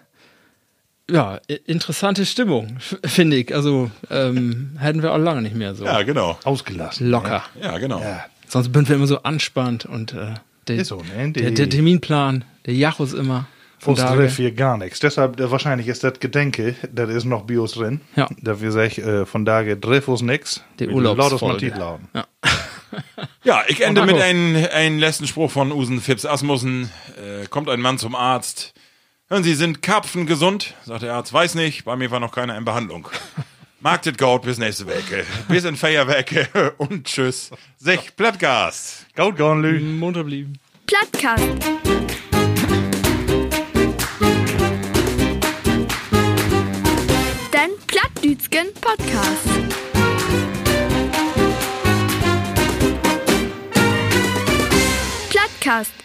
ja, interessante Stimmung, finde ich. Also ähm, (laughs) hätten wir auch lange nicht mehr so Ja, genau. Ausgelassen. locker. Ja, genau. Ja. Sonst sind wir immer so anspannt und äh, der, so, ne? der, der Terminplan, der Jachus immer. Uns trifft hier gar nichts. Deshalb, äh, wahrscheinlich ist das Gedenke, das ist noch Bios drin. Ja. Da wir sagen, äh, von daher trifft uns nix. Die Wir laut uns mal Urlaubsfolge. Titel lauten. (laughs) Ja, ich ende mit einem, einem letzten Spruch von Usen Phipps Asmussen. Äh, kommt ein Mann zum Arzt. Hören Sie, sind Karpfen gesund? Sagt der Arzt, weiß nicht, bei mir war noch keiner in Behandlung. (laughs) Marktet Gold bis nächste Woche. Bis in Feierwerke (laughs) und tschüss. Sech Plattgas. Gaut Gornlü. Munter blieben. Plattcast. Dein Plattdütschen Podcast. Plattcast.